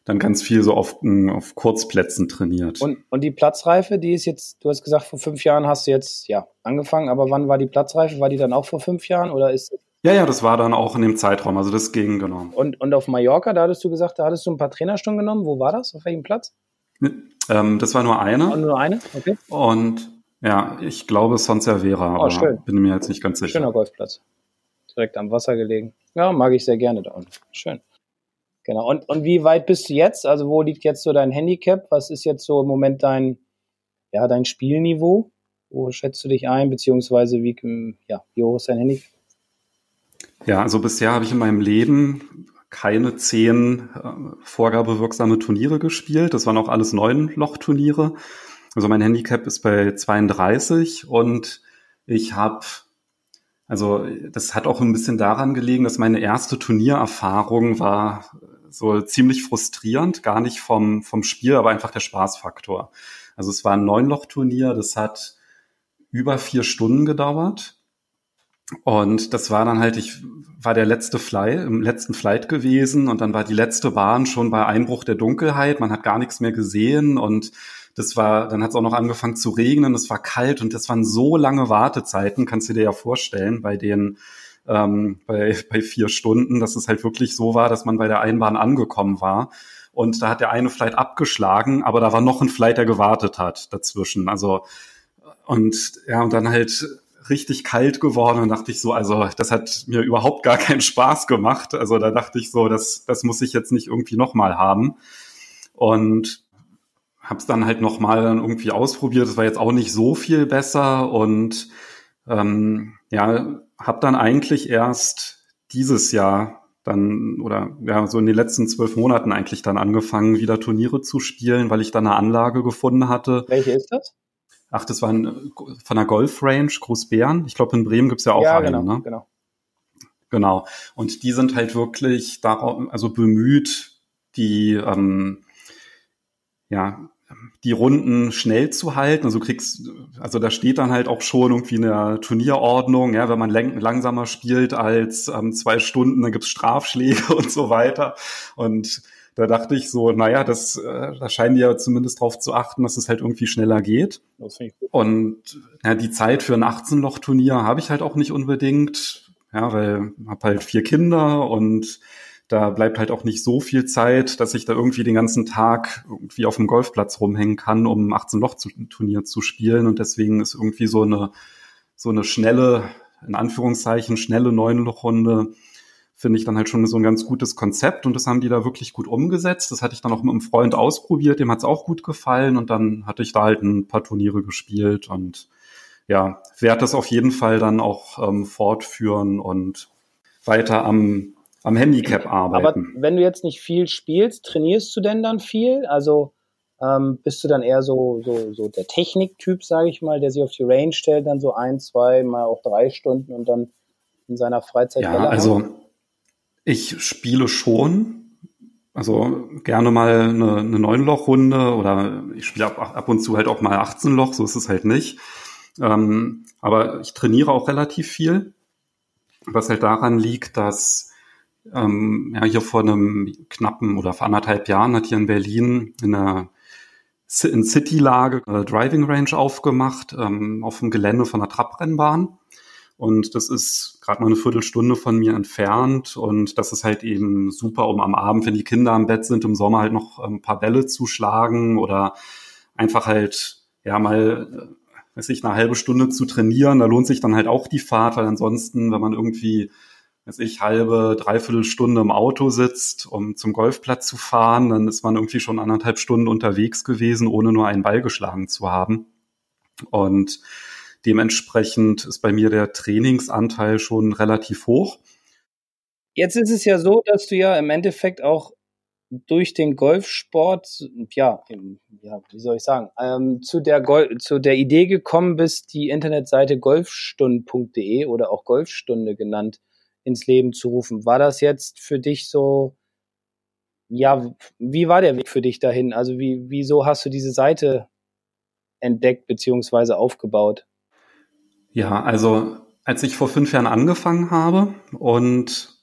dann ganz viel so auf, auf Kurzplätzen trainiert. Und, und die Platzreife, die ist jetzt, du hast gesagt, vor fünf Jahren hast du jetzt ja angefangen, aber wann war die Platzreife? War die dann auch vor fünf Jahren oder ist ja, ja, das war dann auch in dem Zeitraum. Also das ging, genau. Und, und auf Mallorca, da hattest du gesagt, da hattest du ein paar Trainerstunden genommen. Wo war das? Auf welchem Platz? Ähm, das war nur eine. Und nur eine? Okay. Und ja, ich glaube Sonservera, oh, aber schön. bin mir jetzt nicht ganz sicher. Schöner Golfplatz. Direkt am Wasser gelegen. Ja, mag ich sehr gerne da unten. Schön. Genau. Und, und wie weit bist du jetzt? Also wo liegt jetzt so dein Handicap? Was ist jetzt so im Moment dein, ja, dein Spielniveau? Wo schätzt du dich ein? Beziehungsweise wie, ja, wie hoch ist dein Handicap? Ja, also bisher habe ich in meinem Leben keine zehn äh, vorgabewirksame Turniere gespielt. Das waren auch alles neun Lochturniere. Also mein Handicap ist bei 32 und ich habe, also das hat auch ein bisschen daran gelegen, dass meine erste Turniererfahrung war so ziemlich frustrierend, gar nicht vom, vom Spiel, aber einfach der Spaßfaktor. Also es war ein Neunloch-Turnier, das hat über vier Stunden gedauert. Und das war dann halt, ich war der letzte Fly, im letzten Flight gewesen und dann war die letzte Bahn schon bei Einbruch der Dunkelheit. Man hat gar nichts mehr gesehen und das war, dann hat es auch noch angefangen zu regnen, es war kalt und das waren so lange Wartezeiten, kannst du dir ja vorstellen, bei den ähm, bei, bei vier Stunden, dass es halt wirklich so war, dass man bei der Einbahn angekommen war. Und da hat der eine Flight abgeschlagen, aber da war noch ein Flight, der gewartet hat dazwischen. Also und ja, und dann halt richtig kalt geworden und dachte ich so, also das hat mir überhaupt gar keinen Spaß gemacht. Also da dachte ich so, das, das muss ich jetzt nicht irgendwie nochmal haben. Und habe es dann halt nochmal irgendwie ausprobiert. Das war jetzt auch nicht so viel besser und ähm, ja, habe dann eigentlich erst dieses Jahr dann oder ja so in den letzten zwölf Monaten eigentlich dann angefangen, wieder Turniere zu spielen, weil ich dann eine Anlage gefunden hatte. Welche ist das? Ach, das war ein, von der Golf Range Großbären. Ich glaube, in Bremen gibt's ja auch ja, eine. Genau, ne? genau. Genau. Und die sind halt wirklich darauf, also bemüht, die ähm, ja die Runden schnell zu halten. Also kriegst, also da steht dann halt auch schon irgendwie eine Turnierordnung, ja, wenn man langsamer spielt als ähm, zwei Stunden, dann gibt's Strafschläge und so weiter. Und da dachte ich so, naja, das, äh, da scheinen die ja zumindest darauf zu achten, dass es halt irgendwie schneller geht. Und ja, die Zeit für ein 18-Loch-Turnier habe ich halt auch nicht unbedingt, ja, weil ich habe halt vier Kinder und da bleibt halt auch nicht so viel Zeit, dass ich da irgendwie den ganzen Tag irgendwie auf dem Golfplatz rumhängen kann, um 18 Loch Turnier zu spielen. Und deswegen ist irgendwie so eine, so eine schnelle, in Anführungszeichen, schnelle Neunlochrunde, finde ich dann halt schon so ein ganz gutes Konzept. Und das haben die da wirklich gut umgesetzt. Das hatte ich dann auch mit einem Freund ausprobiert, dem hat es auch gut gefallen. Und dann hatte ich da halt ein paar Turniere gespielt und ja, werde das auf jeden Fall dann auch ähm, fortführen und weiter am am Handicap arbeiten. Aber wenn du jetzt nicht viel spielst, trainierst du denn dann viel? Also ähm, bist du dann eher so, so, so der Techniktyp, sage ich mal, der sich auf die Range stellt, dann so ein, zwei, mal auch drei Stunden und dann in seiner Freizeit Ja, also ich spiele schon. Also gerne mal eine, eine Neunloch-Runde oder ich spiele ab, ab und zu halt auch mal 18 Loch, so ist es halt nicht. Ähm, aber ich trainiere auch relativ viel, was halt daran liegt, dass ähm, ja, hier vor einem knappen oder vor anderthalb Jahren hat hier in Berlin in einer in City-Lage äh, Driving Range aufgemacht, ähm, auf dem Gelände von der Trabrennbahn. Und das ist gerade mal eine Viertelstunde von mir entfernt. Und das ist halt eben super, um am Abend, wenn die Kinder am Bett sind, im Sommer halt noch ein paar Bälle zu schlagen oder einfach halt, ja, mal, äh, weiß ich, eine halbe Stunde zu trainieren. Da lohnt sich dann halt auch die Fahrt, weil ansonsten, wenn man irgendwie weiß ich, halbe, dreiviertel Stunde im Auto sitzt, um zum Golfplatz zu fahren, dann ist man irgendwie schon anderthalb Stunden unterwegs gewesen, ohne nur einen Ball geschlagen zu haben. Und dementsprechend ist bei mir der Trainingsanteil schon relativ hoch. Jetzt ist es ja so, dass du ja im Endeffekt auch durch den Golfsport, ja, ja, wie soll ich sagen, ähm, zu der zu der Idee gekommen bist, die Internetseite golfstunden.de oder auch Golfstunde genannt ins Leben zu rufen. War das jetzt für dich so, ja, wie war der Weg für dich dahin? Also wie, wieso hast du diese Seite entdeckt beziehungsweise aufgebaut? Ja, also als ich vor fünf Jahren angefangen habe und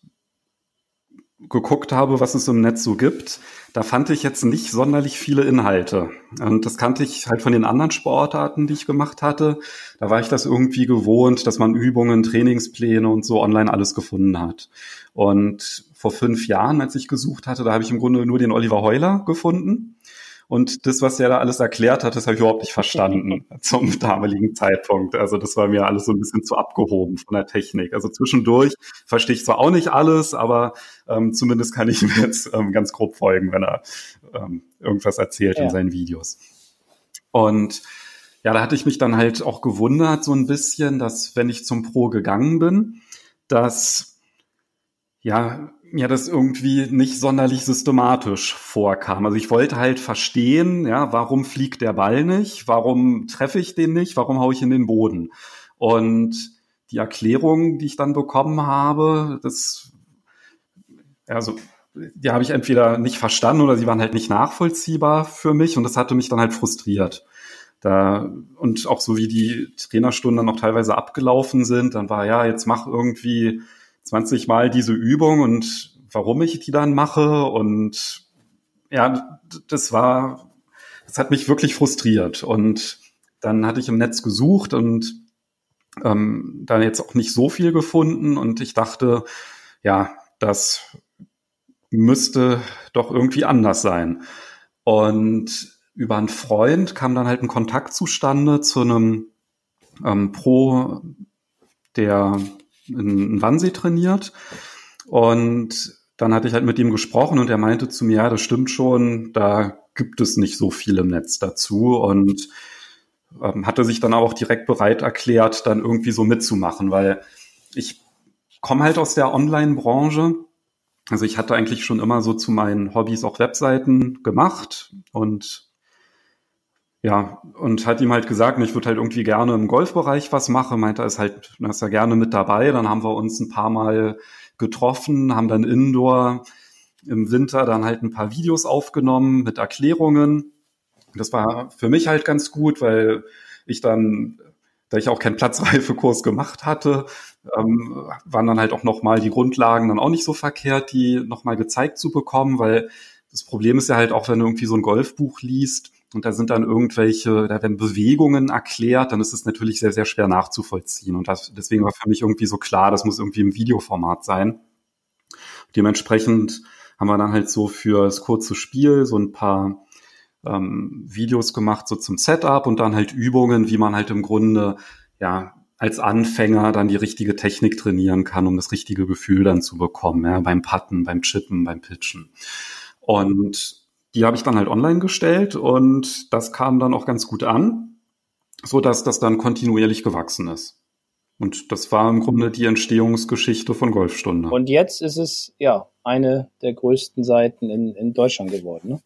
geguckt habe, was es im Netz so gibt, da fand ich jetzt nicht sonderlich viele Inhalte. Und das kannte ich halt von den anderen Sportarten, die ich gemacht hatte. Da war ich das irgendwie gewohnt, dass man Übungen, Trainingspläne und so online alles gefunden hat. Und vor fünf Jahren, als ich gesucht hatte, da habe ich im Grunde nur den Oliver Heuler gefunden. Und das, was er da alles erklärt hat, das habe ich überhaupt nicht verstanden zum damaligen Zeitpunkt. Also das war mir alles so ein bisschen zu abgehoben von der Technik. Also zwischendurch verstehe ich zwar auch nicht alles, aber ähm, zumindest kann ich ihm jetzt ähm, ganz grob folgen, wenn er ähm, irgendwas erzählt ja. in seinen Videos. Und ja, da hatte ich mich dann halt auch gewundert so ein bisschen, dass wenn ich zum Pro gegangen bin, dass ja mir das irgendwie nicht sonderlich systematisch vorkam. Also ich wollte halt verstehen, ja, warum fliegt der Ball nicht? Warum treffe ich den nicht? Warum haue ich in den Boden? Und die Erklärung, die ich dann bekommen habe, das, also, die habe ich entweder nicht verstanden oder sie waren halt nicht nachvollziehbar für mich und das hatte mich dann halt frustriert. Da, und auch so wie die Trainerstunden dann auch teilweise abgelaufen sind, dann war ja, jetzt mach irgendwie 20 Mal diese Übung und warum ich die dann mache und ja, das war, das hat mich wirklich frustriert und dann hatte ich im Netz gesucht und ähm, da jetzt auch nicht so viel gefunden und ich dachte, ja, das müsste doch irgendwie anders sein. Und über einen Freund kam dann halt ein Kontakt zustande zu einem ähm, Pro, der in, Wannsee trainiert. Und dann hatte ich halt mit ihm gesprochen und er meinte zu mir, ja, das stimmt schon, da gibt es nicht so viel im Netz dazu und ähm, hatte sich dann auch direkt bereit erklärt, dann irgendwie so mitzumachen, weil ich komme halt aus der Online-Branche. Also ich hatte eigentlich schon immer so zu meinen Hobbys auch Webseiten gemacht und ja, und hat ihm halt gesagt, ich würde halt irgendwie gerne im Golfbereich was machen, meinte er ist halt, er ist ja gerne mit dabei. Dann haben wir uns ein paar Mal getroffen, haben dann Indoor im Winter dann halt ein paar Videos aufgenommen mit Erklärungen. Das war für mich halt ganz gut, weil ich dann, da ich auch keinen Platzreifekurs gemacht hatte, ähm, waren dann halt auch nochmal die Grundlagen dann auch nicht so verkehrt, die nochmal gezeigt zu bekommen, weil das Problem ist ja halt auch, wenn du irgendwie so ein Golfbuch liest, und da sind dann irgendwelche, da werden Bewegungen erklärt, dann ist es natürlich sehr, sehr schwer nachzuvollziehen. Und das, deswegen war für mich irgendwie so klar, das muss irgendwie im Videoformat sein. Dementsprechend haben wir dann halt so für das kurze Spiel so ein paar ähm, Videos gemacht, so zum Setup und dann halt Übungen, wie man halt im Grunde, ja, als Anfänger dann die richtige Technik trainieren kann, um das richtige Gefühl dann zu bekommen, ja, beim Putten, beim Chippen, beim Pitchen. Und die habe ich dann halt online gestellt und das kam dann auch ganz gut an, so dass das dann kontinuierlich gewachsen ist. Und das war im Grunde die Entstehungsgeschichte von Golfstunde. Und jetzt ist es ja eine der größten Seiten in, in Deutschland geworden, ne?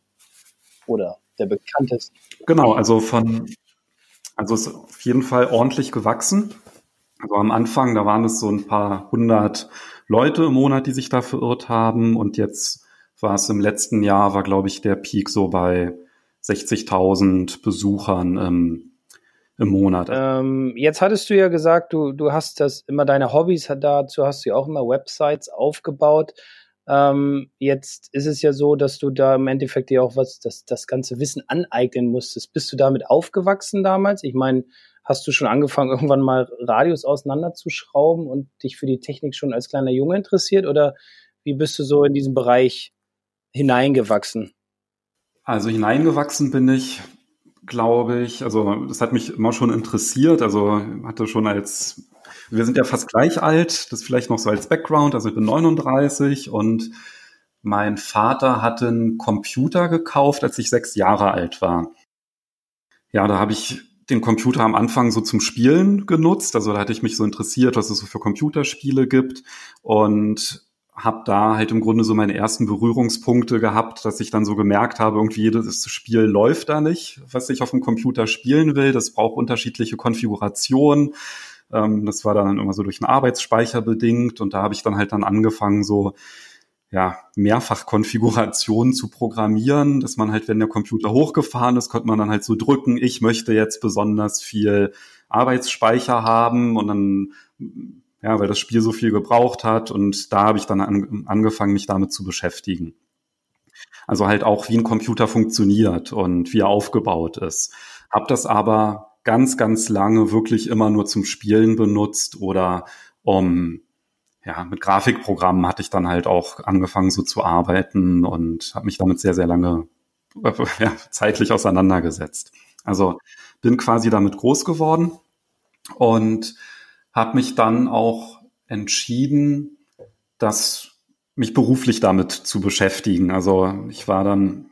Oder der bekannteste. Genau, also von, also ist auf jeden Fall ordentlich gewachsen. Also am Anfang, da waren es so ein paar hundert Leute im Monat, die sich da verirrt haben und jetzt war es im letzten Jahr, war glaube ich der Peak so bei 60.000 Besuchern ähm, im Monat. Ähm, jetzt hattest du ja gesagt, du, du hast das immer deine Hobbys, dazu hast du ja auch immer Websites aufgebaut. Ähm, jetzt ist es ja so, dass du da im Endeffekt dir auch was, das, das ganze Wissen aneignen musstest. Bist du damit aufgewachsen damals? Ich meine, hast du schon angefangen, irgendwann mal Radios auseinanderzuschrauben und dich für die Technik schon als kleiner Junge interessiert? Oder wie bist du so in diesem Bereich hineingewachsen? Also hineingewachsen bin ich, glaube ich, also das hat mich immer schon interessiert. Also hatte schon als, wir sind ja fast gleich alt, das vielleicht noch so als Background. Also ich bin 39 und mein Vater hatte einen Computer gekauft, als ich sechs Jahre alt war. Ja, da habe ich den Computer am Anfang so zum Spielen genutzt. Also da hatte ich mich so interessiert, was es so für Computerspiele gibt. Und habe da halt im Grunde so meine ersten Berührungspunkte gehabt, dass ich dann so gemerkt habe, irgendwie jedes Spiel läuft da nicht, was ich auf dem Computer spielen will. Das braucht unterschiedliche Konfigurationen. Ähm, das war dann immer so durch einen Arbeitsspeicher bedingt und da habe ich dann halt dann angefangen, so ja, Mehrfachkonfigurationen zu programmieren, dass man halt, wenn der Computer hochgefahren ist, konnte man dann halt so drücken, ich möchte jetzt besonders viel Arbeitsspeicher haben und dann ja, weil das Spiel so viel gebraucht hat und da habe ich dann an, angefangen, mich damit zu beschäftigen. Also halt auch, wie ein Computer funktioniert und wie er aufgebaut ist. Hab das aber ganz, ganz lange wirklich immer nur zum Spielen benutzt oder um, ja, mit Grafikprogrammen hatte ich dann halt auch angefangen so zu arbeiten und habe mich damit sehr, sehr lange ja, zeitlich auseinandergesetzt. Also bin quasi damit groß geworden und habe mich dann auch entschieden, das mich beruflich damit zu beschäftigen. Also ich war dann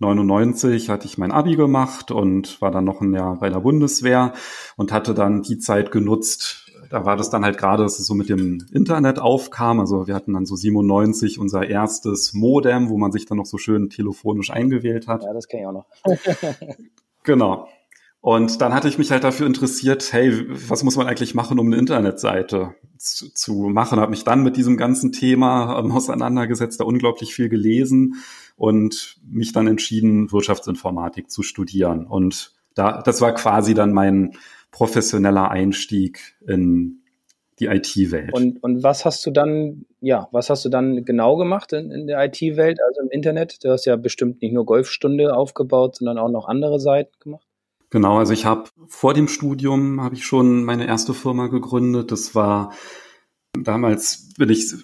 99 hatte ich mein Abi gemacht und war dann noch ein Jahr bei der Bundeswehr und hatte dann die Zeit genutzt. Da war das dann halt gerade, dass es so mit dem Internet aufkam. Also wir hatten dann so 97 unser erstes Modem, wo man sich dann noch so schön telefonisch eingewählt hat. Ja, das kenne ich auch noch. genau. Und dann hatte ich mich halt dafür interessiert, hey, was muss man eigentlich machen, um eine Internetseite zu, zu machen? Habe mich dann mit diesem ganzen Thema ähm, auseinandergesetzt, da unglaublich viel gelesen und mich dann entschieden, Wirtschaftsinformatik zu studieren. Und da, das war quasi dann mein professioneller Einstieg in die IT-Welt. Und, und was hast du dann, ja, was hast du dann genau gemacht in, in der IT-Welt, also im Internet? Du hast ja bestimmt nicht nur Golfstunde aufgebaut, sondern auch noch andere Seiten gemacht. Genau, also ich habe vor dem Studium habe ich schon meine erste Firma gegründet. Das war damals bin ich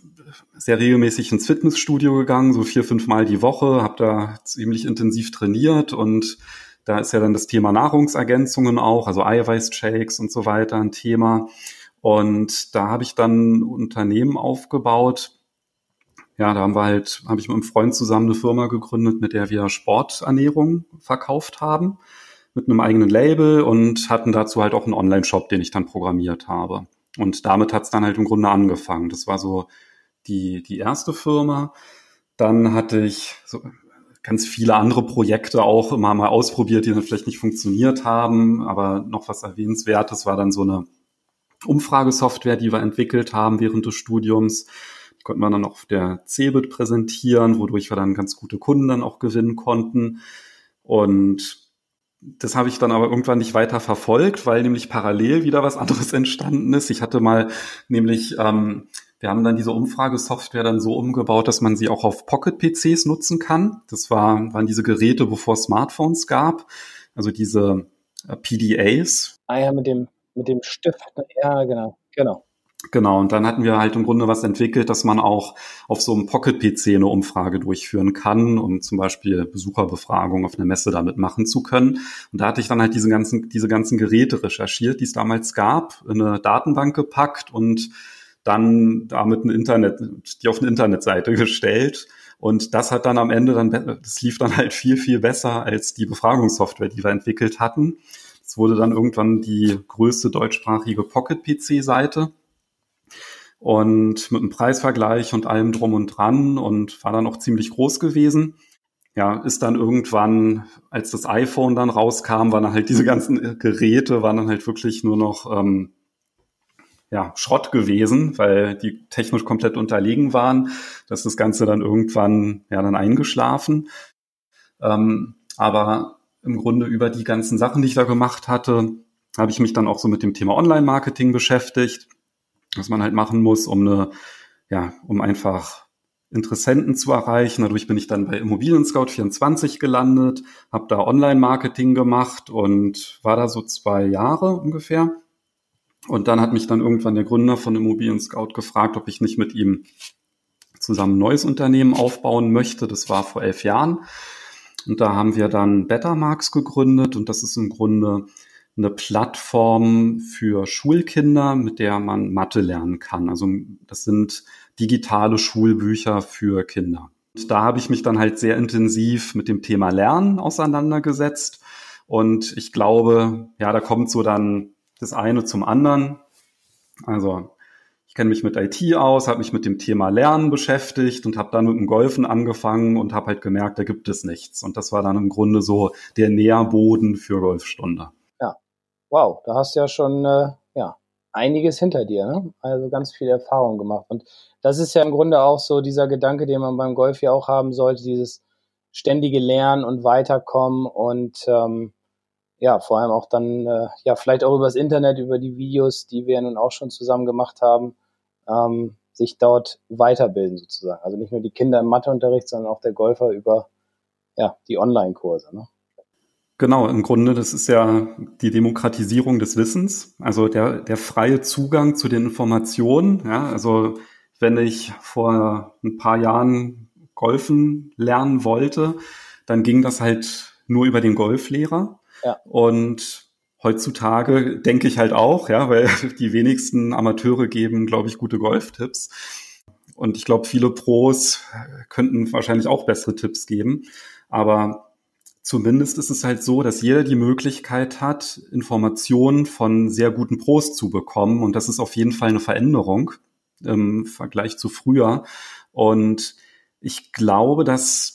sehr regelmäßig ins Fitnessstudio gegangen, so vier, fünf Mal die Woche, habe da ziemlich intensiv trainiert und da ist ja dann das Thema Nahrungsergänzungen auch, also Eiweißshakes und so weiter ein Thema. Und da habe ich dann ein Unternehmen aufgebaut. Ja, da haben wir halt, habe ich mit einem Freund zusammen eine Firma gegründet, mit der wir Sporternährung verkauft haben, mit einem eigenen Label und hatten dazu halt auch einen Online-Shop, den ich dann programmiert habe. Und damit hat es dann halt im Grunde angefangen. Das war so die, die erste Firma. Dann hatte ich so ganz viele andere Projekte auch immer mal ausprobiert, die dann vielleicht nicht funktioniert haben. Aber noch was Erwähnenswertes war dann so eine Umfragesoftware, die wir entwickelt haben während des Studiums. Die konnten wir dann auch auf der CeBIT präsentieren, wodurch wir dann ganz gute Kunden dann auch gewinnen konnten. Und das habe ich dann aber irgendwann nicht weiter verfolgt, weil nämlich parallel wieder was anderes entstanden ist. Ich hatte mal nämlich, ähm, wir haben dann diese Umfragesoftware dann so umgebaut, dass man sie auch auf Pocket-PCs nutzen kann. Das war, waren diese Geräte, bevor es Smartphones gab, also diese äh, PDAs. Ah ja, mit dem mit dem Stift, ja, genau, genau. Genau, und dann hatten wir halt im Grunde was entwickelt, dass man auch auf so einem Pocket-PC eine Umfrage durchführen kann, um zum Beispiel Besucherbefragung auf einer Messe damit machen zu können. Und da hatte ich dann halt diese ganzen, diese ganzen Geräte recherchiert, die es damals gab, in eine Datenbank gepackt und dann damit ein Internet, die auf eine Internetseite gestellt. Und das hat dann am Ende dann, das lief dann halt viel, viel besser als die Befragungssoftware, die wir entwickelt hatten. Es wurde dann irgendwann die größte deutschsprachige Pocket-PC-Seite und mit einem Preisvergleich und allem drum und dran und war dann auch ziemlich groß gewesen. Ja, ist dann irgendwann, als das iPhone dann rauskam, waren dann halt diese ganzen Geräte, waren dann halt wirklich nur noch ähm, ja, Schrott gewesen, weil die technisch komplett unterlegen waren. Das ist das Ganze dann irgendwann ja dann eingeschlafen. Ähm, aber im Grunde über die ganzen Sachen, die ich da gemacht hatte, habe ich mich dann auch so mit dem Thema Online-Marketing beschäftigt, was man halt machen muss, um eine, ja, um einfach Interessenten zu erreichen. Dadurch bin ich dann bei Immobilien Scout 24 gelandet, habe da Online-Marketing gemacht und war da so zwei Jahre ungefähr. Und dann hat mich dann irgendwann der Gründer von Immobilien Scout gefragt, ob ich nicht mit ihm zusammen ein neues Unternehmen aufbauen möchte. Das war vor elf Jahren. Und da haben wir dann Bettermarks gegründet und das ist im Grunde eine Plattform für Schulkinder, mit der man Mathe lernen kann. Also das sind digitale Schulbücher für Kinder. Und da habe ich mich dann halt sehr intensiv mit dem Thema Lernen auseinandergesetzt. Und ich glaube, ja, da kommt so dann das eine zum anderen. Also ich kenne mich mit IT aus, habe mich mit dem Thema Lernen beschäftigt und habe dann mit dem Golfen angefangen und habe halt gemerkt, da gibt es nichts. Und das war dann im Grunde so der Nährboden für Golfstunde. Wow, da hast du ja schon äh, ja, einiges hinter dir, ne? also ganz viel Erfahrung gemacht. Und das ist ja im Grunde auch so dieser Gedanke, den man beim Golf ja auch haben sollte, dieses ständige Lernen und Weiterkommen und ähm, ja, vor allem auch dann, äh, ja, vielleicht auch übers Internet, über die Videos, die wir nun auch schon zusammen gemacht haben, ähm, sich dort weiterbilden sozusagen. Also nicht nur die Kinder im Matheunterricht, sondern auch der Golfer über ja, die Online-Kurse. Ne? Genau, im Grunde, das ist ja die Demokratisierung des Wissens, also der, der freie Zugang zu den Informationen. Ja, also wenn ich vor ein paar Jahren Golfen lernen wollte, dann ging das halt nur über den Golflehrer. Ja. Und heutzutage denke ich halt auch, ja, weil die wenigsten Amateure geben, glaube ich, gute Golftipps. Und ich glaube, viele Pros könnten wahrscheinlich auch bessere Tipps geben. Aber zumindest ist es halt so, dass jeder die Möglichkeit hat, Informationen von sehr guten Pros zu bekommen. Und das ist auf jeden Fall eine Veränderung im Vergleich zu früher. Und ich glaube, dass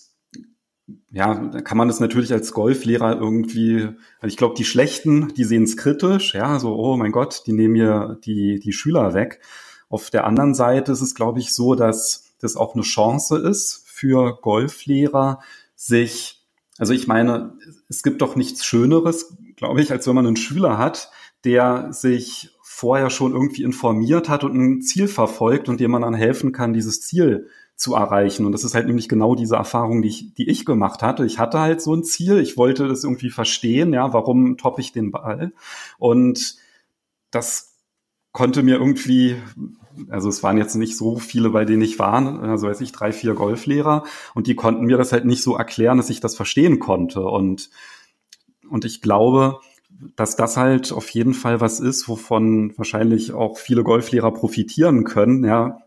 ja, da kann man das natürlich als Golflehrer irgendwie, also ich glaube, die Schlechten, die sehen es kritisch, ja, so, oh mein Gott, die nehmen mir die, die Schüler weg. Auf der anderen Seite ist es, glaube ich, so, dass das auch eine Chance ist für Golflehrer, sich, also ich meine, es gibt doch nichts Schöneres, glaube ich, als wenn man einen Schüler hat, der sich vorher schon irgendwie informiert hat und ein Ziel verfolgt und dem man dann helfen kann, dieses Ziel zu erreichen. Und das ist halt nämlich genau diese Erfahrung, die ich, die ich gemacht hatte. Ich hatte halt so ein Ziel, ich wollte das irgendwie verstehen, ja, warum toppe ich den Ball? Und das konnte mir irgendwie, also es waren jetzt nicht so viele, bei denen ich war, also weiß ich, drei, vier Golflehrer, und die konnten mir das halt nicht so erklären, dass ich das verstehen konnte. Und, und ich glaube, dass das halt auf jeden Fall was ist, wovon wahrscheinlich auch viele Golflehrer profitieren können, ja,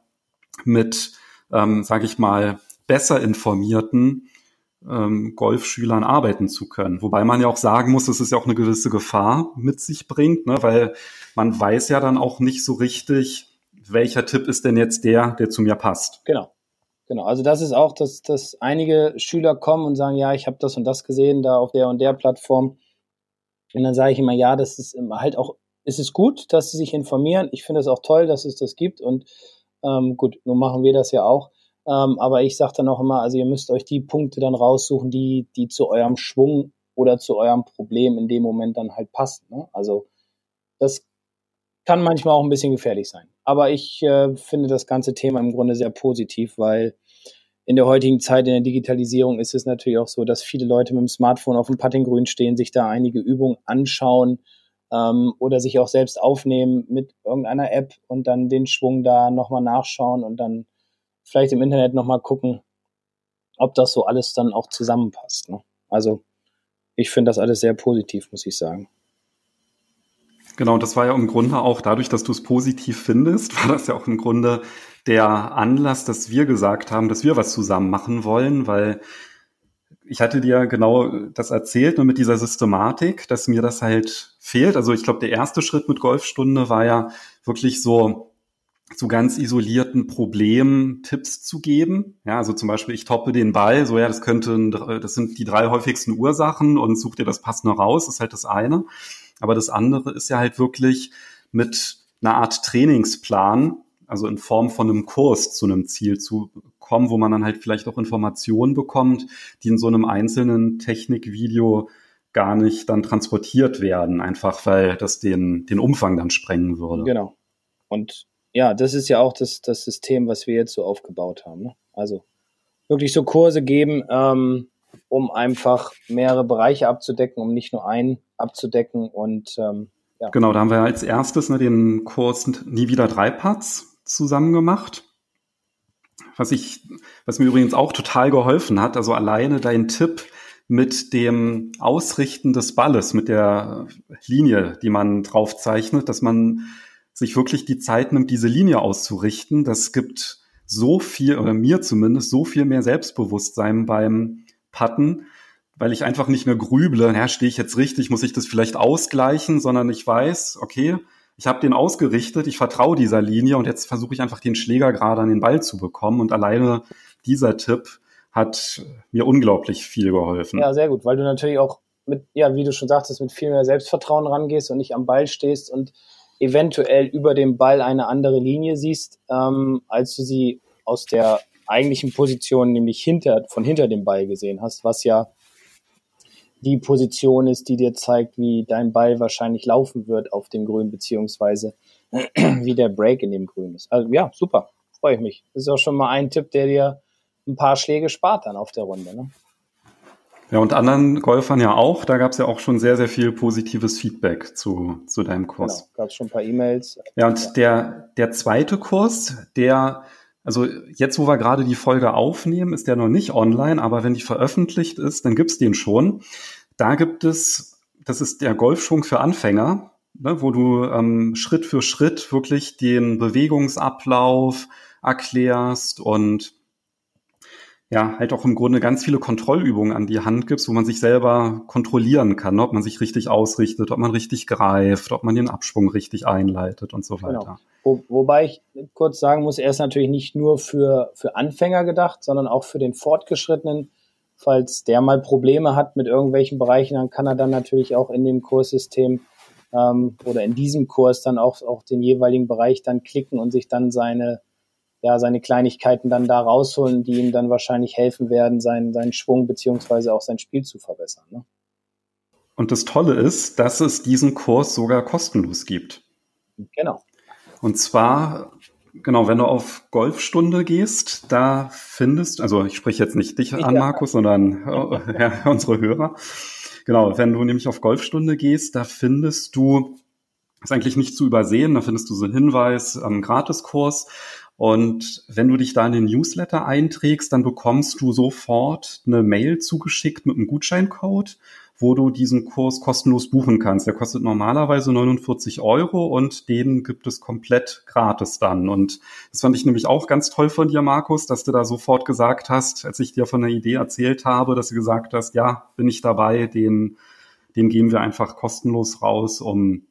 mit, ähm, sage ich mal, besser informierten ähm, Golfschülern arbeiten zu können. Wobei man ja auch sagen muss, dass es ja auch eine gewisse Gefahr mit sich bringt, ne? weil man weiß ja dann auch nicht so richtig, welcher Tipp ist denn jetzt der, der zu mir passt. Genau. Genau, also das ist auch, dass, dass einige Schüler kommen und sagen, ja, ich habe das und das gesehen da auf der und der Plattform. Und dann sage ich immer, ja, das ist halt auch, ist es gut, dass sie sich informieren. Ich finde es auch toll, dass es das gibt. Und ähm, gut, nun machen wir das ja auch. Ähm, aber ich sage dann auch immer, also ihr müsst euch die Punkte dann raussuchen, die, die zu eurem Schwung oder zu eurem Problem in dem Moment dann halt passen. Ne? Also das kann manchmal auch ein bisschen gefährlich sein. Aber ich äh, finde das ganze Thema im Grunde sehr positiv, weil in der heutigen Zeit in der Digitalisierung ist es natürlich auch so, dass viele Leute mit dem Smartphone auf dem Puttinggrün stehen, sich da einige Übungen anschauen ähm, oder sich auch selbst aufnehmen mit irgendeiner App und dann den Schwung da nochmal nachschauen und dann vielleicht im Internet nochmal gucken, ob das so alles dann auch zusammenpasst. Ne? Also ich finde das alles sehr positiv, muss ich sagen. Genau, das war ja im Grunde auch dadurch, dass du es positiv findest, war das ja auch im Grunde der Anlass, dass wir gesagt haben, dass wir was zusammen machen wollen, weil ich hatte dir genau das erzählt und mit dieser Systematik, dass mir das halt fehlt. Also ich glaube, der erste Schritt mit Golfstunde war ja wirklich so zu ganz isolierten Problemen Tipps zu geben. Ja, also zum Beispiel, ich toppe den Ball, so ja, das könnte, das sind die drei häufigsten Ursachen und such dir das passende raus, ist halt das eine. Aber das andere ist ja halt wirklich mit einer Art Trainingsplan, also in Form von einem Kurs zu einem Ziel zu kommen, wo man dann halt vielleicht auch Informationen bekommt, die in so einem einzelnen Technikvideo gar nicht dann transportiert werden, einfach weil das den, den Umfang dann sprengen würde. Genau. Und ja, das ist ja auch das, das System, was wir jetzt so aufgebaut haben. Ne? Also wirklich so Kurse geben, ähm, um einfach mehrere Bereiche abzudecken, um nicht nur einen abzudecken und ähm, ja. Genau, da haben wir als erstes ne, den Kurs Nie wieder drei Putts zusammen gemacht. Was ich, was mir übrigens auch total geholfen hat, also alleine dein Tipp mit dem Ausrichten des Balles, mit der Linie, die man drauf zeichnet, dass man sich wirklich die Zeit nimmt, diese Linie auszurichten. Das gibt so viel, oder mir zumindest, so viel mehr Selbstbewusstsein beim Putten, weil ich einfach nicht mehr grüble, ja, stehe ich jetzt richtig, muss ich das vielleicht ausgleichen, sondern ich weiß, okay, ich habe den ausgerichtet, ich vertraue dieser Linie und jetzt versuche ich einfach den Schläger gerade an den Ball zu bekommen. Und alleine dieser Tipp hat mir unglaublich viel geholfen. Ja, sehr gut, weil du natürlich auch mit, ja, wie du schon sagtest, mit viel mehr Selbstvertrauen rangehst und nicht am Ball stehst und eventuell über dem Ball eine andere Linie siehst, ähm, als du sie aus der eigentlichen Position, nämlich hinter, von hinter dem Ball gesehen hast, was ja die Position ist, die dir zeigt, wie dein Ball wahrscheinlich laufen wird auf dem Grün, beziehungsweise wie der Break in dem Grün ist. Also ja, super, freue ich mich. Das ist auch schon mal ein Tipp, der dir ein paar Schläge spart dann auf der Runde. Ne? Ja, und anderen Golfern ja auch. Da gab es ja auch schon sehr, sehr viel positives Feedback zu, zu deinem Kurs. Genau, gab es schon ein paar E-Mails. Ja, und ja. Der, der zweite Kurs, der, also jetzt, wo wir gerade die Folge aufnehmen, ist der noch nicht online, aber wenn die veröffentlicht ist, dann gibt's den schon. Da gibt es, das ist der Golfschwung für Anfänger, ne, wo du ähm, Schritt für Schritt wirklich den Bewegungsablauf erklärst und ja, halt auch im Grunde ganz viele Kontrollübungen an die Hand gibst, wo man sich selber kontrollieren kann, ob man sich richtig ausrichtet, ob man richtig greift, ob man den Abschwung richtig einleitet und so genau. weiter. Genau. Wo, wobei ich kurz sagen muss, er ist natürlich nicht nur für, für Anfänger gedacht, sondern auch für den Fortgeschrittenen. Falls der mal Probleme hat mit irgendwelchen Bereichen, dann kann er dann natürlich auch in dem Kurssystem ähm, oder in diesem Kurs dann auch, auch den jeweiligen Bereich dann klicken und sich dann seine ja, seine Kleinigkeiten dann da rausholen, die ihm dann wahrscheinlich helfen werden, seinen, seinen Schwung beziehungsweise auch sein Spiel zu verbessern. Ne? Und das Tolle ist, dass es diesen Kurs sogar kostenlos gibt. Genau. Und zwar, genau, wenn du auf Golfstunde gehst, da findest, also ich spreche jetzt nicht dich an, Markus, sondern äh, ja, unsere Hörer. Genau, wenn du nämlich auf Golfstunde gehst, da findest du, ist eigentlich nicht zu übersehen, da findest du so einen Hinweis am Gratiskurs. Und wenn du dich da in den Newsletter einträgst, dann bekommst du sofort eine Mail zugeschickt mit einem Gutscheincode wo du diesen Kurs kostenlos buchen kannst. Der kostet normalerweise 49 Euro und den gibt es komplett gratis dann. Und das fand ich nämlich auch ganz toll von dir, Markus, dass du da sofort gesagt hast, als ich dir von der Idee erzählt habe, dass du gesagt hast, ja, bin ich dabei, den, den gehen wir einfach kostenlos raus, um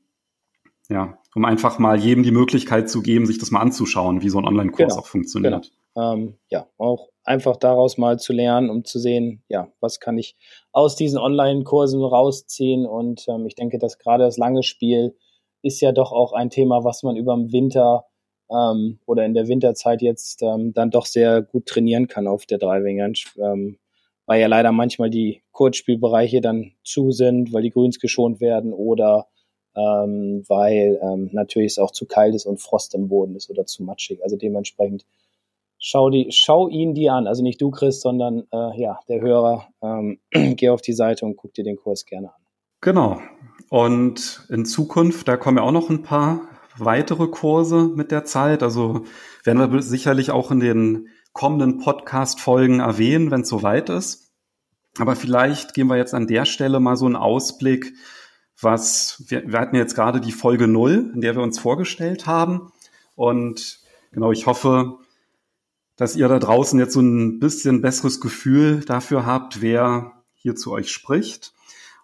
ja, um einfach mal jedem die Möglichkeit zu geben, sich das mal anzuschauen, wie so ein Online-Kurs genau, auch funktioniert. Genau. Ähm, ja, auch einfach daraus mal zu lernen, um zu sehen, ja, was kann ich aus diesen Online-Kursen rausziehen. Und ähm, ich denke, dass gerade das lange Spiel ist ja doch auch ein Thema, was man über den Winter ähm, oder in der Winterzeit jetzt ähm, dann doch sehr gut trainieren kann auf der Driving Range, ähm, weil ja leider manchmal die Kurzspielbereiche dann zu sind, weil die Grüns geschont werden oder ähm, weil ähm, natürlich es auch zu kalt ist und Frost im Boden ist oder zu matschig. Also dementsprechend schau, die, schau ihn dir an. Also nicht du, Chris, sondern äh, ja, der Hörer. Ähm, geh auf die Seite und guck dir den Kurs gerne an. Genau. Und in Zukunft, da kommen ja auch noch ein paar weitere Kurse mit der Zeit. Also werden wir sicherlich auch in den kommenden Podcast-Folgen erwähnen, wenn es soweit ist. Aber vielleicht geben wir jetzt an der Stelle mal so einen Ausblick, was wir, wir hatten jetzt gerade die Folge null, in der wir uns vorgestellt haben. Und genau, ich hoffe, dass ihr da draußen jetzt so ein bisschen besseres Gefühl dafür habt, wer hier zu euch spricht.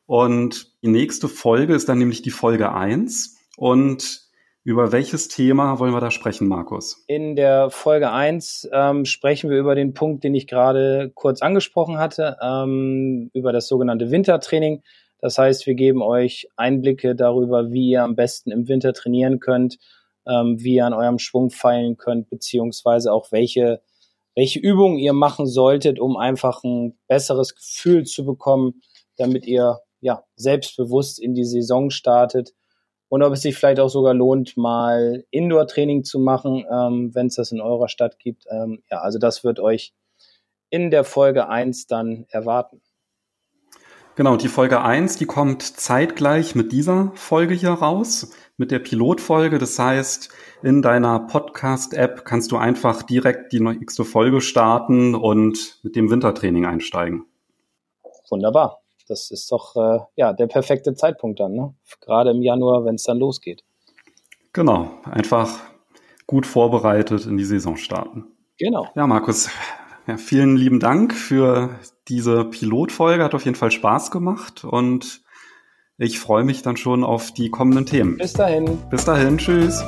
Und die nächste Folge ist dann nämlich die Folge eins. Und über welches Thema wollen wir da sprechen, Markus? In der Folge eins ähm, sprechen wir über den Punkt, den ich gerade kurz angesprochen hatte, ähm, über das sogenannte Wintertraining. Das heißt, wir geben euch Einblicke darüber, wie ihr am besten im Winter trainieren könnt, ähm, wie ihr an eurem Schwung feilen könnt, beziehungsweise auch welche, welche Übungen ihr machen solltet, um einfach ein besseres Gefühl zu bekommen, damit ihr ja selbstbewusst in die Saison startet. Und ob es sich vielleicht auch sogar lohnt, mal Indoor-Training zu machen, ähm, wenn es das in eurer Stadt gibt. Ähm, ja, also das wird euch in der Folge eins dann erwarten. Genau, die Folge eins, die kommt zeitgleich mit dieser Folge hier raus, mit der Pilotfolge. Das heißt, in deiner Podcast-App kannst du einfach direkt die nächste Folge starten und mit dem Wintertraining einsteigen. Wunderbar. Das ist doch äh, ja der perfekte Zeitpunkt dann, ne? gerade im Januar, wenn es dann losgeht. Genau, einfach gut vorbereitet in die Saison starten. Genau. Ja, Markus, ja, vielen lieben Dank für diese Pilotfolge hat auf jeden Fall Spaß gemacht und ich freue mich dann schon auf die kommenden Themen. Bis dahin. Bis dahin, tschüss.